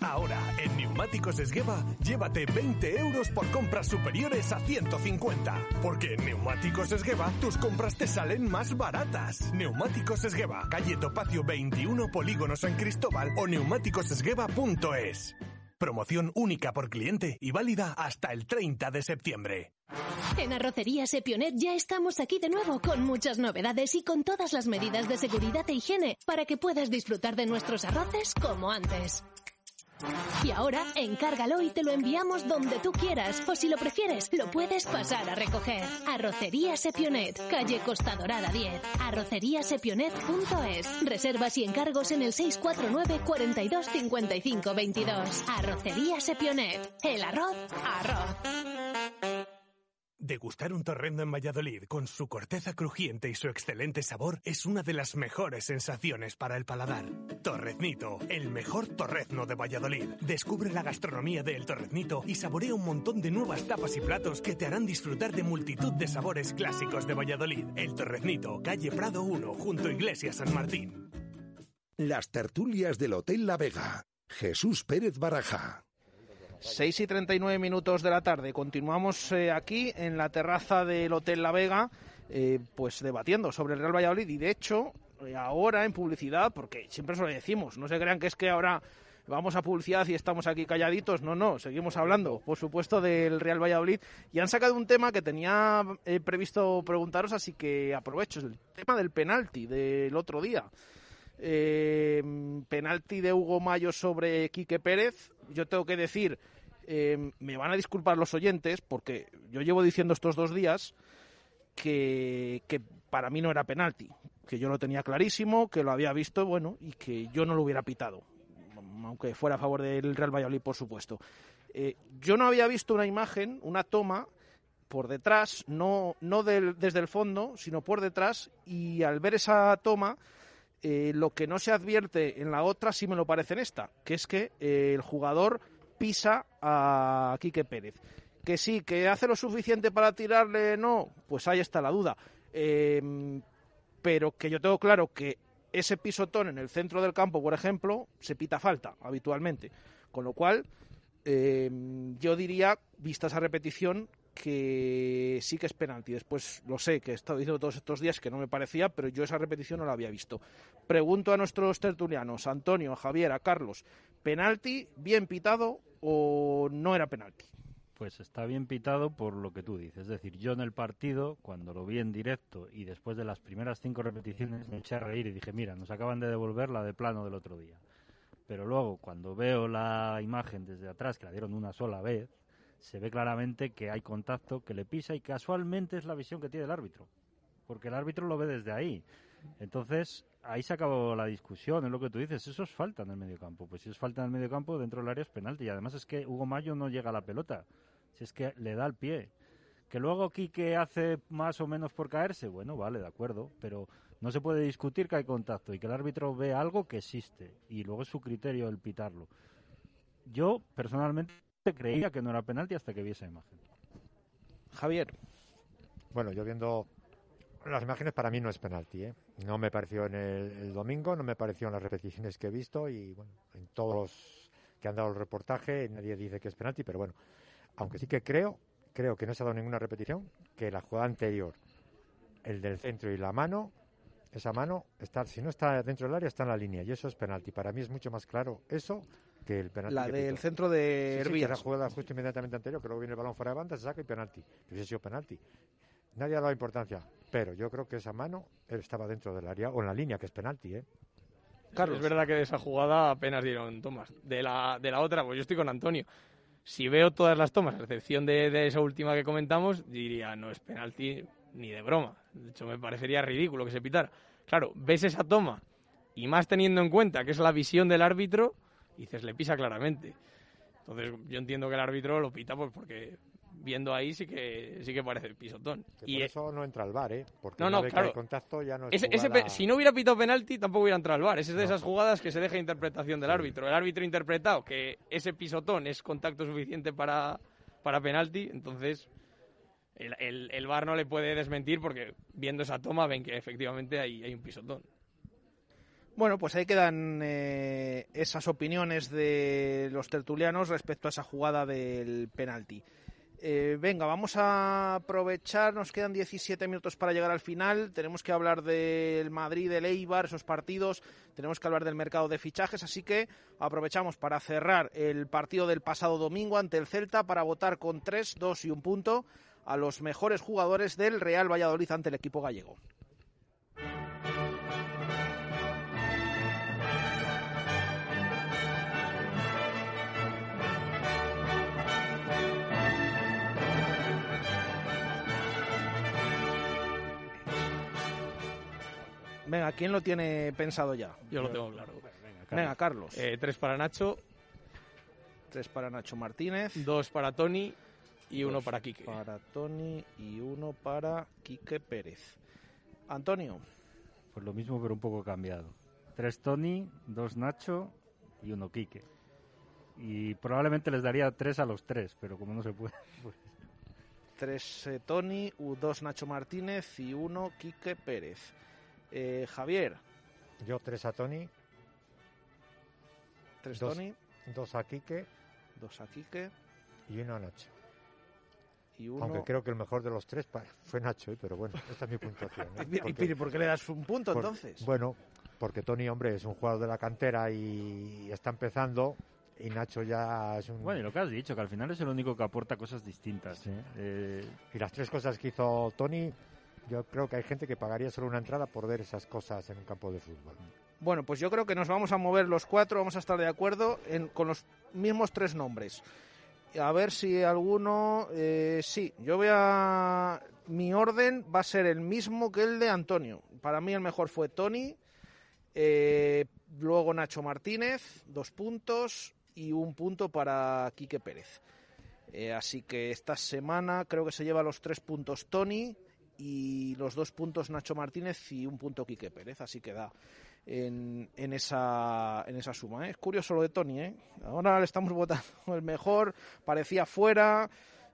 [SPEAKER 9] Ahora, en Neumáticos Esgueva, llévate 20 euros por compras superiores a 150. Porque en Neumáticos Esgueva, tus compras te salen más baratas. Neumáticos Esgueva, calle Topacio 21, Polígono San Cristóbal o neumáticosesgueva.es. Promoción única por cliente y válida hasta el 30 de septiembre.
[SPEAKER 10] En Arrocería Sepionet ya estamos aquí de nuevo con muchas novedades y con todas las medidas de seguridad e higiene para que puedas disfrutar de nuestros arroces como antes. Y ahora, encárgalo y te lo enviamos donde tú quieras. O si lo prefieres, lo puedes pasar a recoger. Arrocería Sepionet, calle Costa Dorada 10. Arroceriasepionet.es. Reservas y encargos en el 649 42 55 22. Arrocería Sepionet. El arroz, arroz.
[SPEAKER 9] Degustar un torrendo en Valladolid con su corteza crujiente y su excelente sabor es una de las mejores sensaciones para el paladar. Torreznito, el mejor torrezno de Valladolid. Descubre la gastronomía del Torreznito y saborea un montón de nuevas tapas y platos que te harán disfrutar de multitud de sabores clásicos de Valladolid. El Torreznito, calle Prado 1, junto a Iglesia San Martín.
[SPEAKER 2] Las tertulias del Hotel La Vega. Jesús Pérez Baraja.
[SPEAKER 3] 6 y 39 minutos de la tarde. Continuamos eh, aquí en la terraza del Hotel La Vega, eh, pues debatiendo sobre el Real Valladolid. Y de hecho, eh, ahora en publicidad, porque siempre os lo decimos, no se crean que es que ahora vamos a publicidad y estamos aquí calladitos. No, no, seguimos hablando, por supuesto, del Real Valladolid. Y han sacado un tema que tenía eh, previsto preguntaros, así que aprovecho, el tema del penalti del otro día. Eh, penalti de Hugo Mayo sobre Quique Pérez. Yo tengo que decir, eh, me van a disculpar los oyentes, porque yo llevo diciendo estos dos días que, para mí no era penalti, que yo lo tenía clarísimo, que lo había visto, bueno, y que yo no lo hubiera pitado aunque fuera a favor del Real Valladolid, por supuesto. Eh, yo no había visto una imagen, una toma por detrás, no, no desde el fondo, sino por detrás, y al ver esa toma, eh, lo que no se advierte en la otra sí me lo parece en esta, que es que eh, el jugador pisa a Quique Pérez. Que sí, que hace lo suficiente para tirarle, no, pues ahí está la duda. pero que yo tengo claro que ese pisotón en el centro del campo, por ejemplo, se pita falta habitualmente. Con lo cual, eh, yo diría, vista esa repetición, que sí que es penalti. Después lo sé, que he estado diciendo todos estos días que no me parecía, pero yo esa repetición no la había visto. Pregunto a nuestros tertulianos, Antonio, a Javier, a Carlos, ¿penalti bien pitado o no era penalti?
[SPEAKER 5] Pues está bien pitado por lo que tú dices. Es decir, yo en el partido, cuando lo vi en directo y después de las primeras cinco repeticiones, me eché a reír y dije, mira, nos acaban de devolver la de plano del otro día. Pero luego, cuando veo la imagen desde atrás, que la dieron una sola vez, se ve claramente que hay contacto, que le pisa y casualmente es la visión que tiene el árbitro. Porque el árbitro lo ve desde ahí. Entonces, ahí se acabó la discusión, es lo que tú dices, eso es falta en el medio campo. Pues si es falta en el medio campo, dentro del área es penalti. Y además es que Hugo Mayo no llega a la pelota si es que le da el pie. Que luego Quique hace más o menos por caerse, bueno, vale, de acuerdo, pero no se puede discutir que hay contacto y que el árbitro ve algo que existe y luego es su criterio el pitarlo. Yo personalmente creía que no era penalti hasta que vi esa imagen.
[SPEAKER 3] Javier.
[SPEAKER 4] Bueno, yo viendo las imágenes para mí no es penalti, ¿eh? No me pareció en el, el, domingo, no me pareció en las repeticiones que he visto y bueno, en todos los que han dado el reportaje nadie dice que es penalti, pero bueno, aunque sí que creo, creo que no se ha dado ninguna repetición, que la jugada anterior, el del centro y la mano, esa mano, está, si no está dentro del área, está en la línea, y eso es penalti. Para mí es mucho más claro eso que el penalti.
[SPEAKER 3] La del centro de
[SPEAKER 4] sí, la jugada justo inmediatamente anterior, que luego viene el balón fuera de banda, se saca y penalti. Hubiese sido penalti. Nadie ha dado importancia, pero yo creo que esa mano estaba dentro del área o en la línea, que es penalti, ¿eh?
[SPEAKER 6] Carlos. Es verdad que de esa jugada apenas dieron tomas. De la, de la otra, pues yo estoy con Antonio si veo todas las tomas, a excepción de, esa última que comentamos, diría no es penalti ni de broma. De hecho, me parecería ridículo que se pitara. Claro, ves esa toma y más teniendo en cuenta que es la visión del árbitro, dices, le pisa claramente. Entonces, yo entiendo que el árbitro lo pita pues porque viendo ahí sí que sí que parece el pisotón.
[SPEAKER 4] y
[SPEAKER 6] por
[SPEAKER 4] eso no entra al bar, ¿eh? Porque
[SPEAKER 6] no, no,
[SPEAKER 4] claro. contacto ya no es
[SPEAKER 6] Si no hubiera pitado penalti, tampoco hubiera entrado al bar. Esa es de esas jugadas que se deja interpretación del árbitro. El árbitro ha interpretado que ese pisotón es contacto suficiente para, para penalti, entonces el, el, el bar no le puede desmentir porque viendo esa toma ven que efectivamente hay, hay un pisotón.
[SPEAKER 3] Bueno, pues ahí quedan eh, esas opiniones de los tertulianos respecto a esa jugada del penalti. Eh, venga, vamos a aprovechar, nos quedan 17 minutos para llegar al final, tenemos que hablar del Madrid, del Eibar, esos partidos, tenemos que hablar del mercado de fichajes, así que aprovechamos para cerrar el partido del pasado domingo ante el Celta para votar con 3, 2 y un punto a los mejores jugadores del Real Valladolid ante el equipo gallego. Venga, ¿quién lo tiene pensado ya?
[SPEAKER 6] Yo lo tengo claro.
[SPEAKER 3] Venga, Carlos.
[SPEAKER 6] Eh, tres para Nacho.
[SPEAKER 3] Tres para Nacho Martínez.
[SPEAKER 6] Dos para Tony y uno para Quique.
[SPEAKER 3] Para Tony y uno para Quique Pérez. Antonio.
[SPEAKER 5] Pues lo mismo, pero un poco cambiado. Tres Tony, dos Nacho y uno Quique. Y probablemente les daría tres a los tres, pero como no se puede. [laughs] Pues...
[SPEAKER 3] Tres eh, Tony, dos Nacho Martínez y uno Quique Pérez. Eh, Javier.
[SPEAKER 4] Yo tres a Tony.
[SPEAKER 3] Tres dos, Tony.
[SPEAKER 4] Dos a Quique.
[SPEAKER 3] Dos a Quique.
[SPEAKER 4] Y uno a Nacho.
[SPEAKER 3] Y uno...
[SPEAKER 4] Aunque creo que el mejor de los tres fue Nacho, ¿eh? pero bueno, esta es mi puntuación.
[SPEAKER 3] ¿eh? [laughs] ¿Y por qué le das un punto
[SPEAKER 4] Por,
[SPEAKER 3] entonces?
[SPEAKER 4] Bueno, porque Tony, hombre, es un jugador de la cantera y está empezando. Y Nacho ya es un...
[SPEAKER 5] Bueno, y lo que has dicho, que al final es el único que aporta cosas distintas. ¿eh?
[SPEAKER 4] Y las tres cosas que hizo Tony, yo creo que hay gente que pagaría solo una entrada por ver esas cosas en un campo de fútbol.
[SPEAKER 3] Bueno, pues yo creo que nos vamos a mover los cuatro, vamos a estar de acuerdo con los mismos tres nombres. A ver si alguno... Eh, sí, yo voy a... Mi orden va a ser el mismo que el de Antonio. Para mí el mejor fue Tony, eh, luego Nacho Martínez, dos puntos y un punto para Quique Pérez. Eh, así que esta semana creo que se lleva los tres puntos Tony y los dos puntos Nacho Martínez y un punto Quique Pérez. Así que da en, en, esa, en esa suma. ¿eh? Es curioso lo de Tony. ¿eh? Ahora le estamos [laughs] votando el mejor, parecía fuera.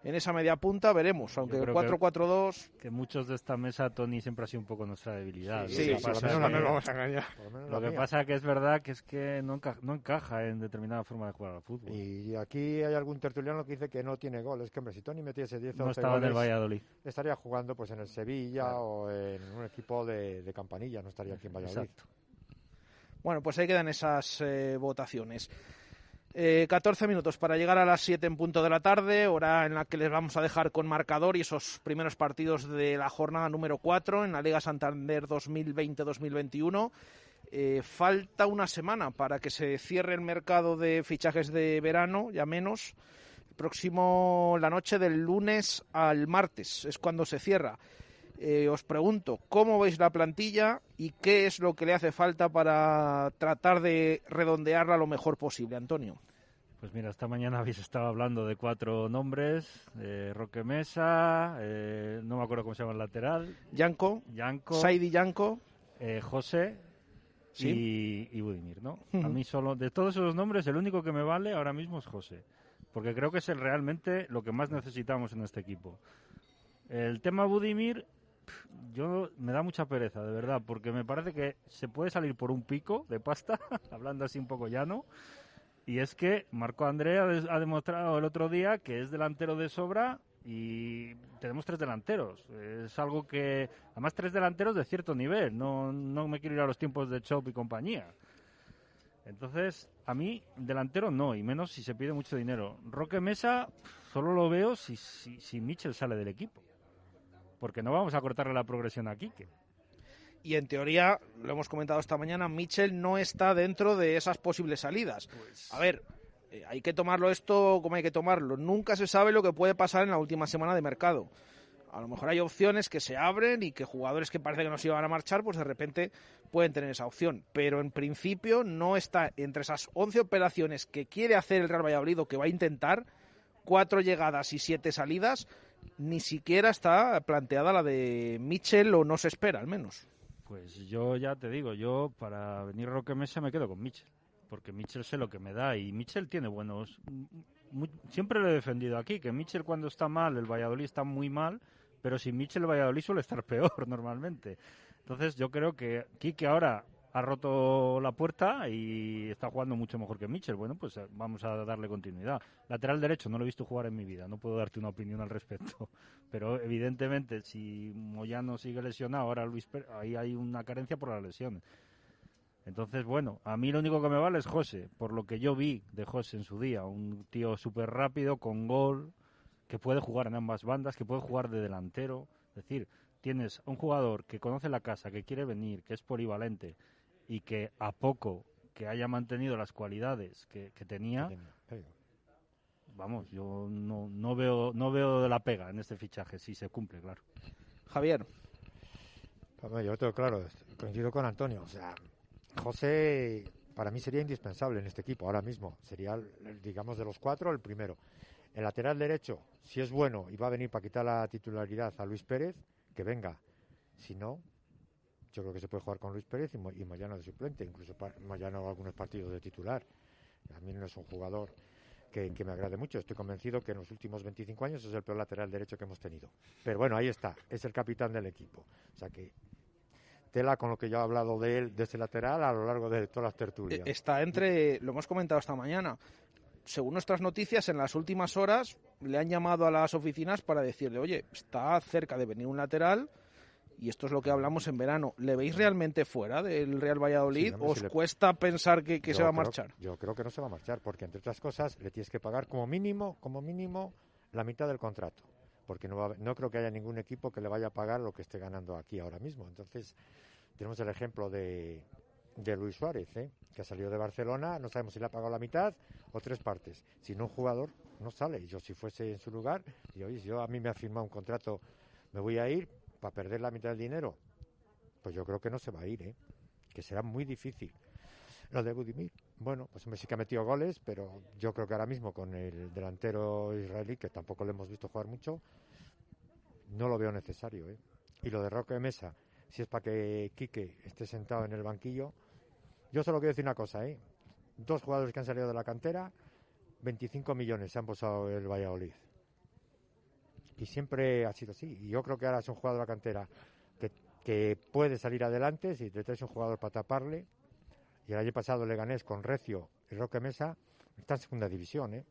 [SPEAKER 3] En esa media punta veremos, aunque el 4-4-2.
[SPEAKER 5] Que, que, muchos de esta mesa, Tony siempre ha sido un poco nuestra debilidad.
[SPEAKER 3] Sí,
[SPEAKER 6] lo, sí, no nos vamos a engañar.
[SPEAKER 5] Lo que pasa que es verdad que es que no, encaja, no encaja en determinada forma de jugar al fútbol.
[SPEAKER 4] Y aquí hay algún tertuliano que dice que no tiene gol. Es que, hombre, si Tony metiese 10
[SPEAKER 5] no estaba
[SPEAKER 4] goles,
[SPEAKER 5] en el Valladolid.
[SPEAKER 4] Estaría jugando pues en el Sevilla claro. o en un equipo de, de, campanilla, no estaría aquí en Valladolid.
[SPEAKER 5] Exacto.
[SPEAKER 3] Bueno, pues ahí quedan esas eh, votaciones. Eh, 14 minutos para llegar a las 7 en punto de la tarde, hora en la que les vamos a dejar con marcador y esos primeros partidos de la jornada número 4 en la Liga Santander 2020-2021. Eh, falta una semana para que se cierre el mercado de fichajes de verano, ya menos. Próximo, la noche del lunes al martes es cuando se cierra. Eh, os pregunto, ¿cómo veis la plantilla y qué es lo que le hace falta para tratar de redondearla lo mejor posible, Antonio?
[SPEAKER 5] Pues mira, esta mañana [laughs] habéis estado hablando de cuatro nombres, eh, Roque Mesa, eh, no me acuerdo cómo se llama el lateral.
[SPEAKER 3] Yanko.
[SPEAKER 5] Yanko.
[SPEAKER 3] Saidi Yanko.
[SPEAKER 5] Eh, José.
[SPEAKER 3] ¿Sí?
[SPEAKER 5] Y, y Budimir, ¿no? Uh -huh. A mí solo, de todos esos nombres, el único que me vale ahora mismo es José. Porque creo que es el, realmente lo que más necesitamos en este equipo. El tema Budimir, yo me da mucha pereza, de verdad, porque me parece que se puede salir por un pico de pasta, [laughs] hablando así un poco llano. Y es que Marco Andrea ha demostrado el otro día que es delantero de sobra y tenemos tres delanteros. Es algo que, además, tres delanteros de cierto nivel. No, no me quiero ir a los tiempos de Chop y compañía. Entonces, a mí, delantero no, y menos si se pide mucho dinero. Roque Mesa solo lo veo si, si, si Mitchell sale del equipo porque no vamos a cortarle la progresión a Quique.
[SPEAKER 3] Y en teoría, lo hemos comentado esta mañana, Mitchell no está dentro de esas posibles salidas. Pues... A ver, eh, hay que tomarlo esto como hay que tomarlo. Nunca se sabe lo que puede pasar en la última semana de mercado. A lo mejor hay opciones que se abren y que jugadores que parece que no se iban a marchar, pues de repente pueden tener esa opción. Pero en principio no está entre esas 11 operaciones que quiere hacer el Real Valladolid o que va a intentar, cuatro llegadas y siete salidas, ni siquiera está planteada la de Mitchell o no se espera al menos.
[SPEAKER 5] Pues yo ya te digo, yo para venir Roque Mesa me quedo con Mitchell, porque Mitchell sé lo que me da y Mitchell tiene buenos... Siempre lo he defendido aquí, que Mitchell cuando está mal, el Valladolid está muy mal, pero sin Mitchell el Valladolid suele estar [laughs] peor normalmente. Entonces yo creo que Quique ahora ha roto la puerta y está jugando mucho mejor que Mitchell. Bueno, pues vamos a darle continuidad. Lateral derecho no lo he visto jugar en mi vida, no puedo darte una opinión al respecto. [laughs] Pero evidentemente, si Moyano sigue lesionado, ahora Luis Pérez, ahí hay una carencia por las lesiones. Entonces, bueno, a mí lo único que me vale es José, por lo que yo vi de José en su día. Un tío súper rápido, con gol, que puede jugar en ambas bandas, que puede jugar de delantero. Es decir, tienes un jugador que conoce la casa, que quiere venir, que es polivalente, y que a poco que haya mantenido las cualidades que, que tenía, vamos, yo no, no veo no veo de la pega en este fichaje, si se cumple, claro.
[SPEAKER 3] Javier.
[SPEAKER 4] Yo tengo claro, coincido con Antonio, o sea, José para mí sería indispensable en este equipo ahora mismo, sería, digamos, de los cuatro el primero. El lateral derecho, si es bueno y va a venir para quitar la titularidad a Luis Pérez, que venga. Si no, yo creo que se puede jugar con Luis Pérez y, y Moyano de suplente, incluso Moyano algunos partidos de titular. A mí no es un jugador que, que, me agrade mucho. Estoy convencido que en los últimos 25 años es el peor lateral derecho que hemos tenido. Pero bueno, ahí está, es el capitán del equipo. O sea que tela con lo que yo he hablado de él, de ese lateral, a lo largo de todas las tertulias.
[SPEAKER 3] Está entre, lo hemos comentado esta mañana, según nuestras noticias, en las últimas horas le han llamado a las oficinas para decirle, oye, está cerca de venir un lateral y esto es lo que hablamos en verano, ¿le veis realmente fuera del Real Valladolid?
[SPEAKER 4] Sí,
[SPEAKER 3] ¿Os
[SPEAKER 4] si le-
[SPEAKER 3] cuesta pensar que, que se va a
[SPEAKER 4] creo-
[SPEAKER 3] marchar?
[SPEAKER 4] Yo creo que no se va a marchar, porque entre otras cosas le tienes que pagar como mínimo, como mínimo, la mitad del contrato. Porque no, va no creo que haya ningún equipo que le vaya a pagar lo que esté ganando aquí ahora mismo. Entonces, tenemos el ejemplo de, de Luis Suárez, ¿eh? que ha salido de Barcelona, no sabemos si le ha pagado la mitad o tres partes. Si no, un jugador no sale. Yo, si fuese en su lugar, y oye, si yo a mí me ha firmado un contrato, me voy a ir para perder la mitad del dinero. Pues yo creo que no se va a ir, ¿eh? que será muy difícil. Lo de Budimir, bueno, pues hombre, sí que ha metido goles, pero yo creo que ahora mismo con el delantero israelí, que tampoco le hemos visto jugar mucho, no lo veo necesario. ¿eh? Y lo de Roque Mesa, si es para que Quique esté sentado en el banquillo, yo solo quiero decir una cosa, ¿eh? Dos jugadores que han salido de la cantera, 25 millones se han posado el Valladolid. Y siempre ha sido así. Y yo creo que ahora es un jugador de la cantera que, puede salir adelante si te traes un jugador para taparle. Y el año pasado le ganés con Recio y Roque Mesa, está en segunda división, ¿eh?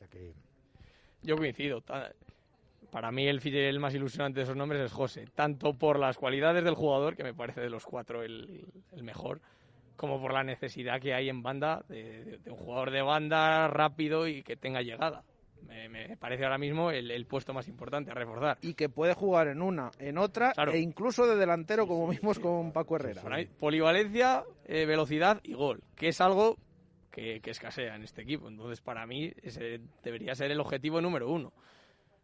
[SPEAKER 4] O que
[SPEAKER 6] Yo coincido. Para mí el, el más ilusionante de esos nombres es José, tanto por las cualidades del jugador, que me parece de los cuatro el, mejor, como por la necesidad que hay en banda de un jugador de banda rápido y que tenga llegada. Me, me parece ahora mismo el, el puesto más importante a reforzar.
[SPEAKER 3] Y que puede jugar en una, en otra,
[SPEAKER 6] Claro.
[SPEAKER 3] e incluso de delantero, como vimos con Paco Herrera.
[SPEAKER 6] Polivalencia, eh, velocidad y gol, que es algo que, que escasea en este equipo. Entonces, para mí, ese debería ser el objetivo número uno.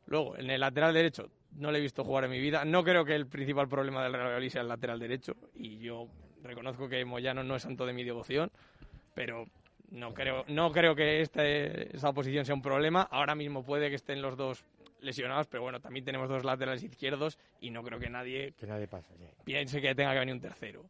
[SPEAKER 6] Luego, en el lateral derecho, no le he visto jugar en mi vida. No creo que el principal problema del Real Valladolid sea el lateral derecho. Y yo reconozco que Moyano no es santo de mi devoción, pero no creo, no creo que este, esa posición sea un problema. Ahora mismo puede que estén los dos lesionados, pero bueno, también tenemos dos laterales izquierdos y no creo que nadie
[SPEAKER 4] que nadie pasa. sí.
[SPEAKER 6] piense que tenga que venir un tercero.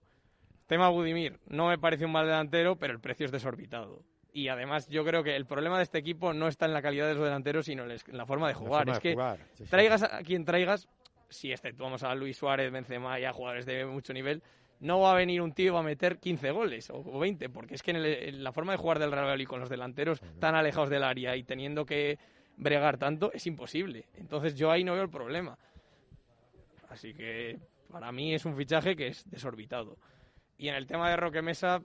[SPEAKER 6] Tema Budimir, no me parece un mal delantero, pero el precio es desorbitado. Y además yo creo que el problema de este equipo no está en la calidad de los delanteros, sino en la- forma de jugar.
[SPEAKER 4] forma
[SPEAKER 6] es
[SPEAKER 4] de
[SPEAKER 6] que
[SPEAKER 4] jugar, sí, sí.
[SPEAKER 6] traigas a quien traigas, si exceptuamos a Luis Suárez, Benzema y a jugadores de mucho nivel, no va a venir un tío a meter 15 goles o o 20, porque es que en, el- en la forma de jugar del Real Valladolid con los delanteros tan alejados del área y teniendo que bregar tanto, es imposible. Entonces yo ahí no veo el problema. Así que para mí es un fichaje que es desorbitado. Y en el tema de Roque Mesa,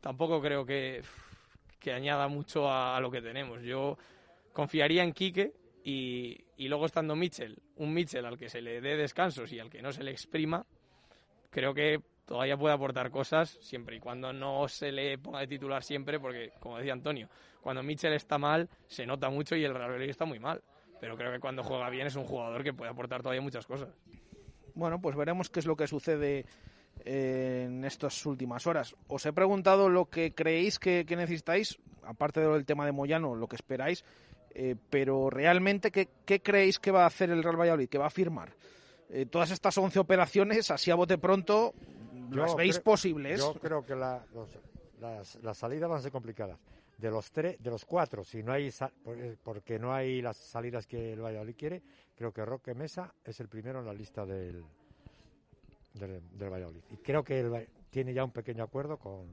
[SPEAKER 6] tampoco creo que, que añada mucho a, a lo que tenemos. Yo confiaría en Quique y, y luego estando Mitchell, un Mitchell al que se le dé descansos y al que no se le exprima, creo que todavía puede aportar cosas siempre y cuando no se le ponga de titular siempre, porque como decía Antonio, cuando Mitchell está mal se nota mucho y el Real Valladolid está muy mal. Pero creo que cuando juega bien es un jugador que puede aportar todavía muchas cosas.
[SPEAKER 3] Bueno, pues veremos qué es lo que sucede eh, en estas últimas horas. Os he preguntado lo que creéis que, que necesitáis, aparte del tema de Moyano, lo que esperáis, eh, pero realmente, ¿qué, creéis que va a hacer el Real Valladolid? ¿Qué va a firmar? Eh, todas estas 11 operaciones, así a bote pronto, ¿las veis posibles?
[SPEAKER 4] Yo creo que la- los- las, las salidas van a ser complicadas. De los tres, de los cuatro, si no hay eh, porque no hay las salidas que el Valladolid quiere, creo que Roque Mesa es el primero en la lista del del, del Valladolid. Y creo que el tiene ya un pequeño acuerdo con,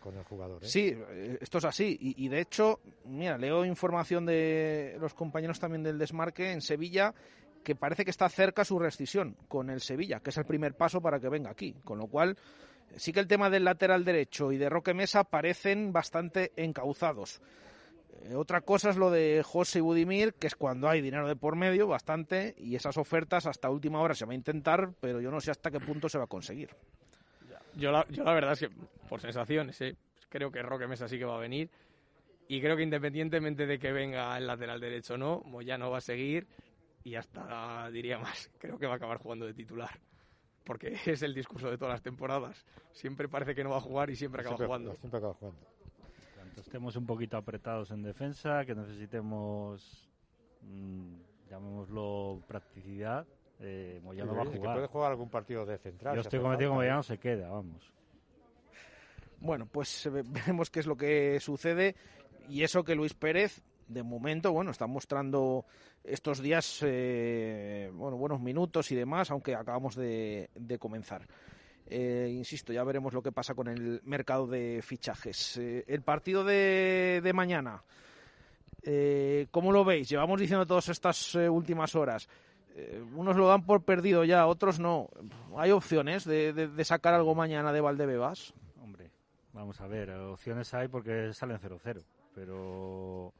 [SPEAKER 4] con el jugador. ¿eh?
[SPEAKER 3] Sí, eh, esto es así. Y, y de hecho, mira, leo información de los compañeros también del desmarque en Sevilla que parece que está cerca su rescisión con el Sevilla, que es el primer paso para que venga aquí. Con lo cual, sí que el tema del lateral derecho y de Roque Mesa parecen bastante encauzados. Eh, otra cosa es lo de José Budimir, que es cuando hay dinero de por medio, bastante, y esas ofertas hasta última hora se va a intentar, pero yo no sé hasta qué punto se va a conseguir.
[SPEAKER 6] Yo la, yo la verdad es que, por sensaciones, ¿eh? creo que Roque Mesa sí que va a venir. Y creo que independientemente de que venga el lateral derecho o no, Moyano va a seguir. Y hasta diría más, [laughs] creo que va a acabar jugando de titular. Porque [laughs] es el discurso de todas las temporadas. Siempre parece que no va a jugar y siempre acaba
[SPEAKER 4] Siempre-
[SPEAKER 6] jugando.
[SPEAKER 4] siempre acaba jugando.
[SPEAKER 5] Cuanto estemos un poquito apretados en defensa, que necesitemos, mm, llamémoslo, practicidad, eh, Moyano
[SPEAKER 4] Sí,
[SPEAKER 5] va a
[SPEAKER 4] que
[SPEAKER 5] jugar.
[SPEAKER 4] puede jugar algún partido de central.
[SPEAKER 5] Yo estoy convencido que. Moyano se queda, vamos.
[SPEAKER 3] Bueno, pues eh, [laughs] veremos qué es lo que sucede y eso que Luis Pérez, de momento, bueno, está mostrando estos días, eh, bueno, buenos minutos y demás, aunque acabamos de, de comenzar. Eh, insisto, ya veremos lo que pasa con el mercado de fichajes. Eh, el partido de, de mañana, eh, ¿cómo lo veis? Llevamos diciendo todas estas últimas horas. Unos lo dan por perdido ya, otros no. ¿Hay opciones de, de, sacar algo mañana de Valdebebas?
[SPEAKER 5] Hombre, vamos a ver, opciones hay porque salen 0-0, pero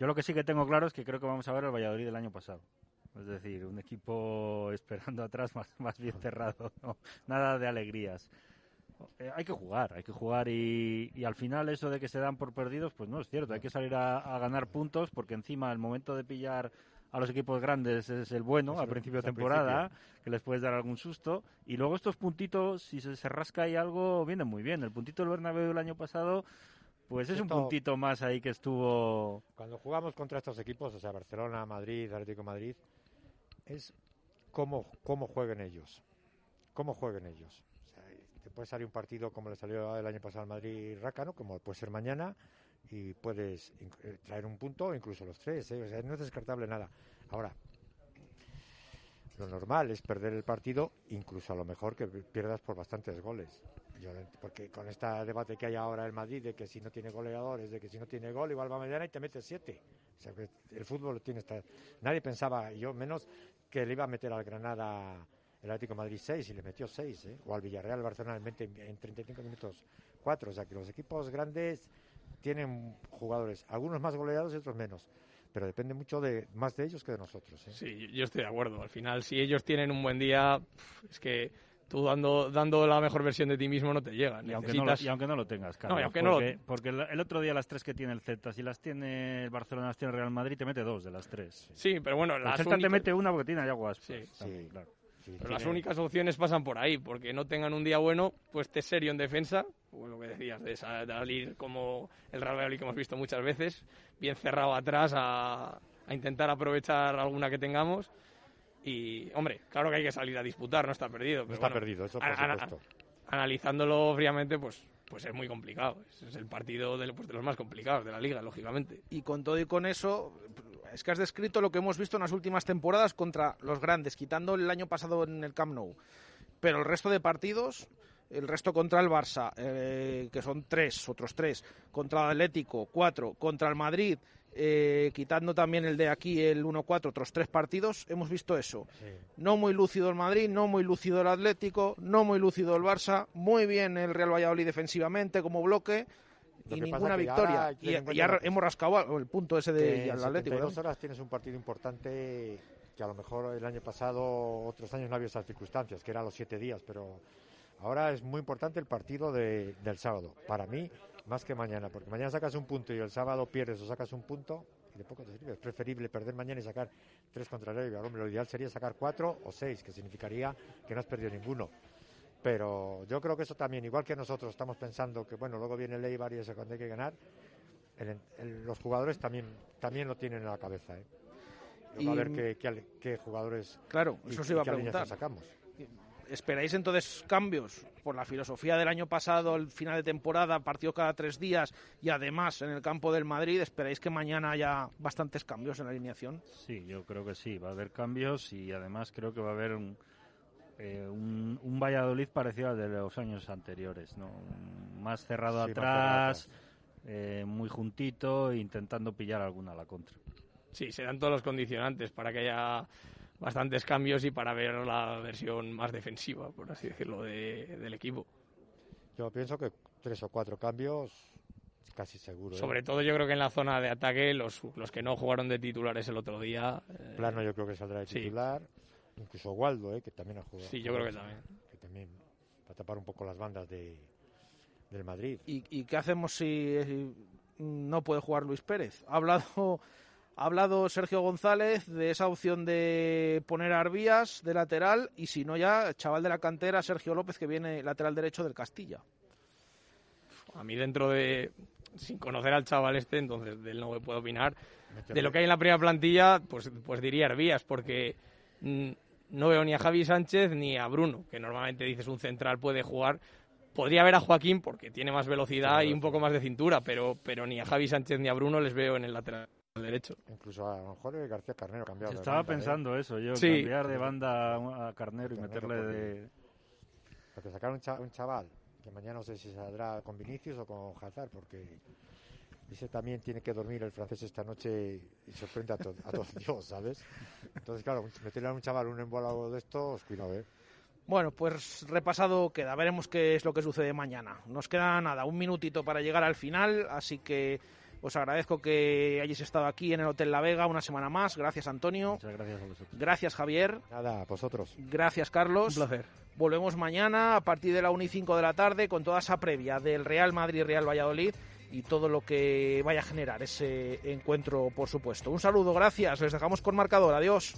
[SPEAKER 5] yo lo que sí que tengo claro es que creo que vamos a ver el Valladolid del año pasado. Es decir, un equipo [laughs] esperando atrás más, más bien cerrado, nada de alegrías. Eh, hay que jugar, hay que jugar y, y, al final eso de que se dan por perdidos, pues no es cierto. Hay que salir a, ganar puntos porque encima el momento de pillar a los equipos grandes es el bueno al principio de temporada, que les puedes dar algún susto. Y luego estos puntitos, si se, rasca ahí algo, vienen muy bien. El puntito del Bernabéu el año pasado, pues es un puntito más ahí que estuvo...
[SPEAKER 4] Cuando jugamos contra estos equipos, o sea, Barcelona, Madrid, Atlético Madrid, es cómo, cómo jueguen ellos. Cómo jueguen ellos te puede salir un partido como le salió el año pasado al Madrid Rácano, como puede ser mañana, y puedes eh, traer un punto, incluso los tres, ¿eh? o sea, no es descartable nada. Ahora, lo normal es perder el partido, incluso a lo mejor que pierdas por bastantes goles. Porque con este debate que hay ahora en Madrid de que si no tiene goleadores, de que si no tiene gol, igual va mañana y te mete siete. O sea, el fútbol tiene esta... Nadie pensaba, yo menos, que le iba a meter al Granada el Atlético Madrid 6 y le metió 6, ¿eh? o al Villarreal Barcelona en, 20, en 35 minutos 4. O sea que los equipos grandes tienen jugadores, algunos más goleados y otros menos. Pero depende mucho de más de ellos que de nosotros. ¿eh?
[SPEAKER 6] Sí, yo estoy de acuerdo. Al final, si ellos tienen un buen día, es que tú dando, dando la mejor versión de ti mismo no te llega.
[SPEAKER 5] Y aunque, no lo, y aunque no lo tengas, claro. porque, el, otro día las tres que tiene el Celta, si las tiene el Barcelona, las tiene el Real Madrid, te mete dos de las tres.
[SPEAKER 6] Sí, pero bueno,
[SPEAKER 5] el Celta te mete una porque tiene a Sí,
[SPEAKER 6] sí. claro. Pero las únicas opciones pasan por ahí, porque no tengan un día bueno, pues esté serio en defensa, o lo que decías, de salir como el Real Valladolid que hemos visto muchas veces, bien cerrado atrás a, intentar aprovechar alguna que tengamos. Y, hombre, claro que hay que salir a disputar, no está perdido.
[SPEAKER 4] no está perdido, eso por supuesto.
[SPEAKER 6] analizándolo fríamente, pues pues es muy complicado. Es el partido de, pues, de, los más complicados de la liga, lógicamente.
[SPEAKER 3] Y con todo y con eso, es que has descrito lo que hemos visto en las últimas temporadas contra los grandes, quitando el año pasado en el Camp Nou. Pero el resto de partidos, el resto contra el Barça, eh, que son tres, otros tres, contra el Atlético, cuatro, contra el Madrid, eh, quitando también el de aquí, el 1-4, otros tres partidos, hemos visto eso. No muy lúcido el Madrid, no muy lúcido el Atlético, no muy lúcido el Barça, muy bien el Real Valladolid defensivamente como bloque y ninguna victoria. Y, ya hemos rascado el punto ese de Atlético.
[SPEAKER 4] En dos horas tienes un partido importante que a lo mejor el año pasado, otros años no había esas circunstancias, que eran los siete días, pero ahora es muy importante el partido de, del sábado. Para mí, más que mañana, porque mañana sacas un punto y el sábado pierdes o sacas un punto, y de poco te sirve. Es preferible perder mañana y sacar tres contra el. Hombre, lo ideal sería sacar cuatro o seis, que significaría que no has perdido ninguno. Pero yo creo que eso también, igual que nosotros estamos pensando que, bueno, luego viene el Eibar y ese cuando hay que ganar, los jugadores también, también lo tienen en la cabeza. ¿eh? Y, a ver qué, qué, jugadores
[SPEAKER 3] claro, eso se iba a preguntar.
[SPEAKER 4] sacamos.
[SPEAKER 3] ¿Esperáis entonces cambios por la filosofía del año pasado, el final de temporada, partido cada tres días y además en el campo del Madrid? ¿Esperáis que mañana haya bastantes cambios en la alineación?
[SPEAKER 5] Sí, yo creo que sí, va a haber cambios y además creo que va a haber un, eh, un, Valladolid parecido al de los años anteriores, ¿no? Más cerrado atrás, eh, muy juntito, intentando pillar alguna a la contra.
[SPEAKER 6] Sí, se dan todos los condicionantes para que haya bastantes cambios y para ver la versión más defensiva, por así decirlo, del equipo.
[SPEAKER 4] Yo pienso que tres o cuatro cambios casi seguro. ¿eh?
[SPEAKER 6] Sobre todo yo creo que en la zona de ataque, los, los que no jugaron de titulares el otro día...
[SPEAKER 4] Eh, Plano yo creo que saldrá de titular. Incluso Waldo, ¿eh? que también ha jugado.
[SPEAKER 6] Sí, yo creo que también.
[SPEAKER 4] Que también va a tapar un poco las bandas de, del Madrid.
[SPEAKER 3] ¿Y, ¿Y qué hacemos si no puede jugar Luis Pérez? Ha hablado ha hablado Sergio González de esa opción de poner a Arbías de lateral y si no ya, chaval de la cantera, Sergio López, que viene lateral derecho del Castilla.
[SPEAKER 6] A mí dentro de, sin conocer al chaval este, entonces de él no me puedo opinar. De lo que hay en la primera plantilla, pues, pues diría Arbías, porque mm, no veo ni a Javi Sánchez ni a Bruno, que normalmente dices un central puede jugar. Podría ver a Joaquín porque tiene más velocidad y un poco más de cintura, pero, pero ni a Javi Sánchez ni a Bruno les veo en el lateral derecho.
[SPEAKER 4] Incluso a lo mejor García Carnero cambiado.
[SPEAKER 5] Estaba ¿eh? pensando eso, yo, cambiar de banda a Carnero y meterle de.
[SPEAKER 4] Porque sacar un, chaval, que mañana no sé si saldrá con Vinicius o con Hazard, porque ese también tiene que dormir el francés esta noche y sorprende a, to a todos [laughs] Dios, ¿sabes? Entonces, claro, meterle a un chaval un embolado de estos, cuidado, ¿eh?
[SPEAKER 3] Bueno, pues repasado queda. Veremos qué es lo que sucede mañana. Nos queda nada, un minutito para llegar al final, así que os agradezco que hayáis estado aquí en el Hotel La Vega una semana más. Gracias, Antonio.
[SPEAKER 5] Muchas gracias a vosotros.
[SPEAKER 3] Gracias, Javier.
[SPEAKER 4] Nada, a vosotros.
[SPEAKER 3] Gracias, Carlos.
[SPEAKER 6] Un placer.
[SPEAKER 3] Volvemos mañana a partir de la 1 y 5 de la tarde con toda esa previa del Real Madrid-Real Valladolid y todo lo que vaya a generar ese encuentro, por supuesto. Un saludo, gracias. Les dejamos con marcador. Adiós.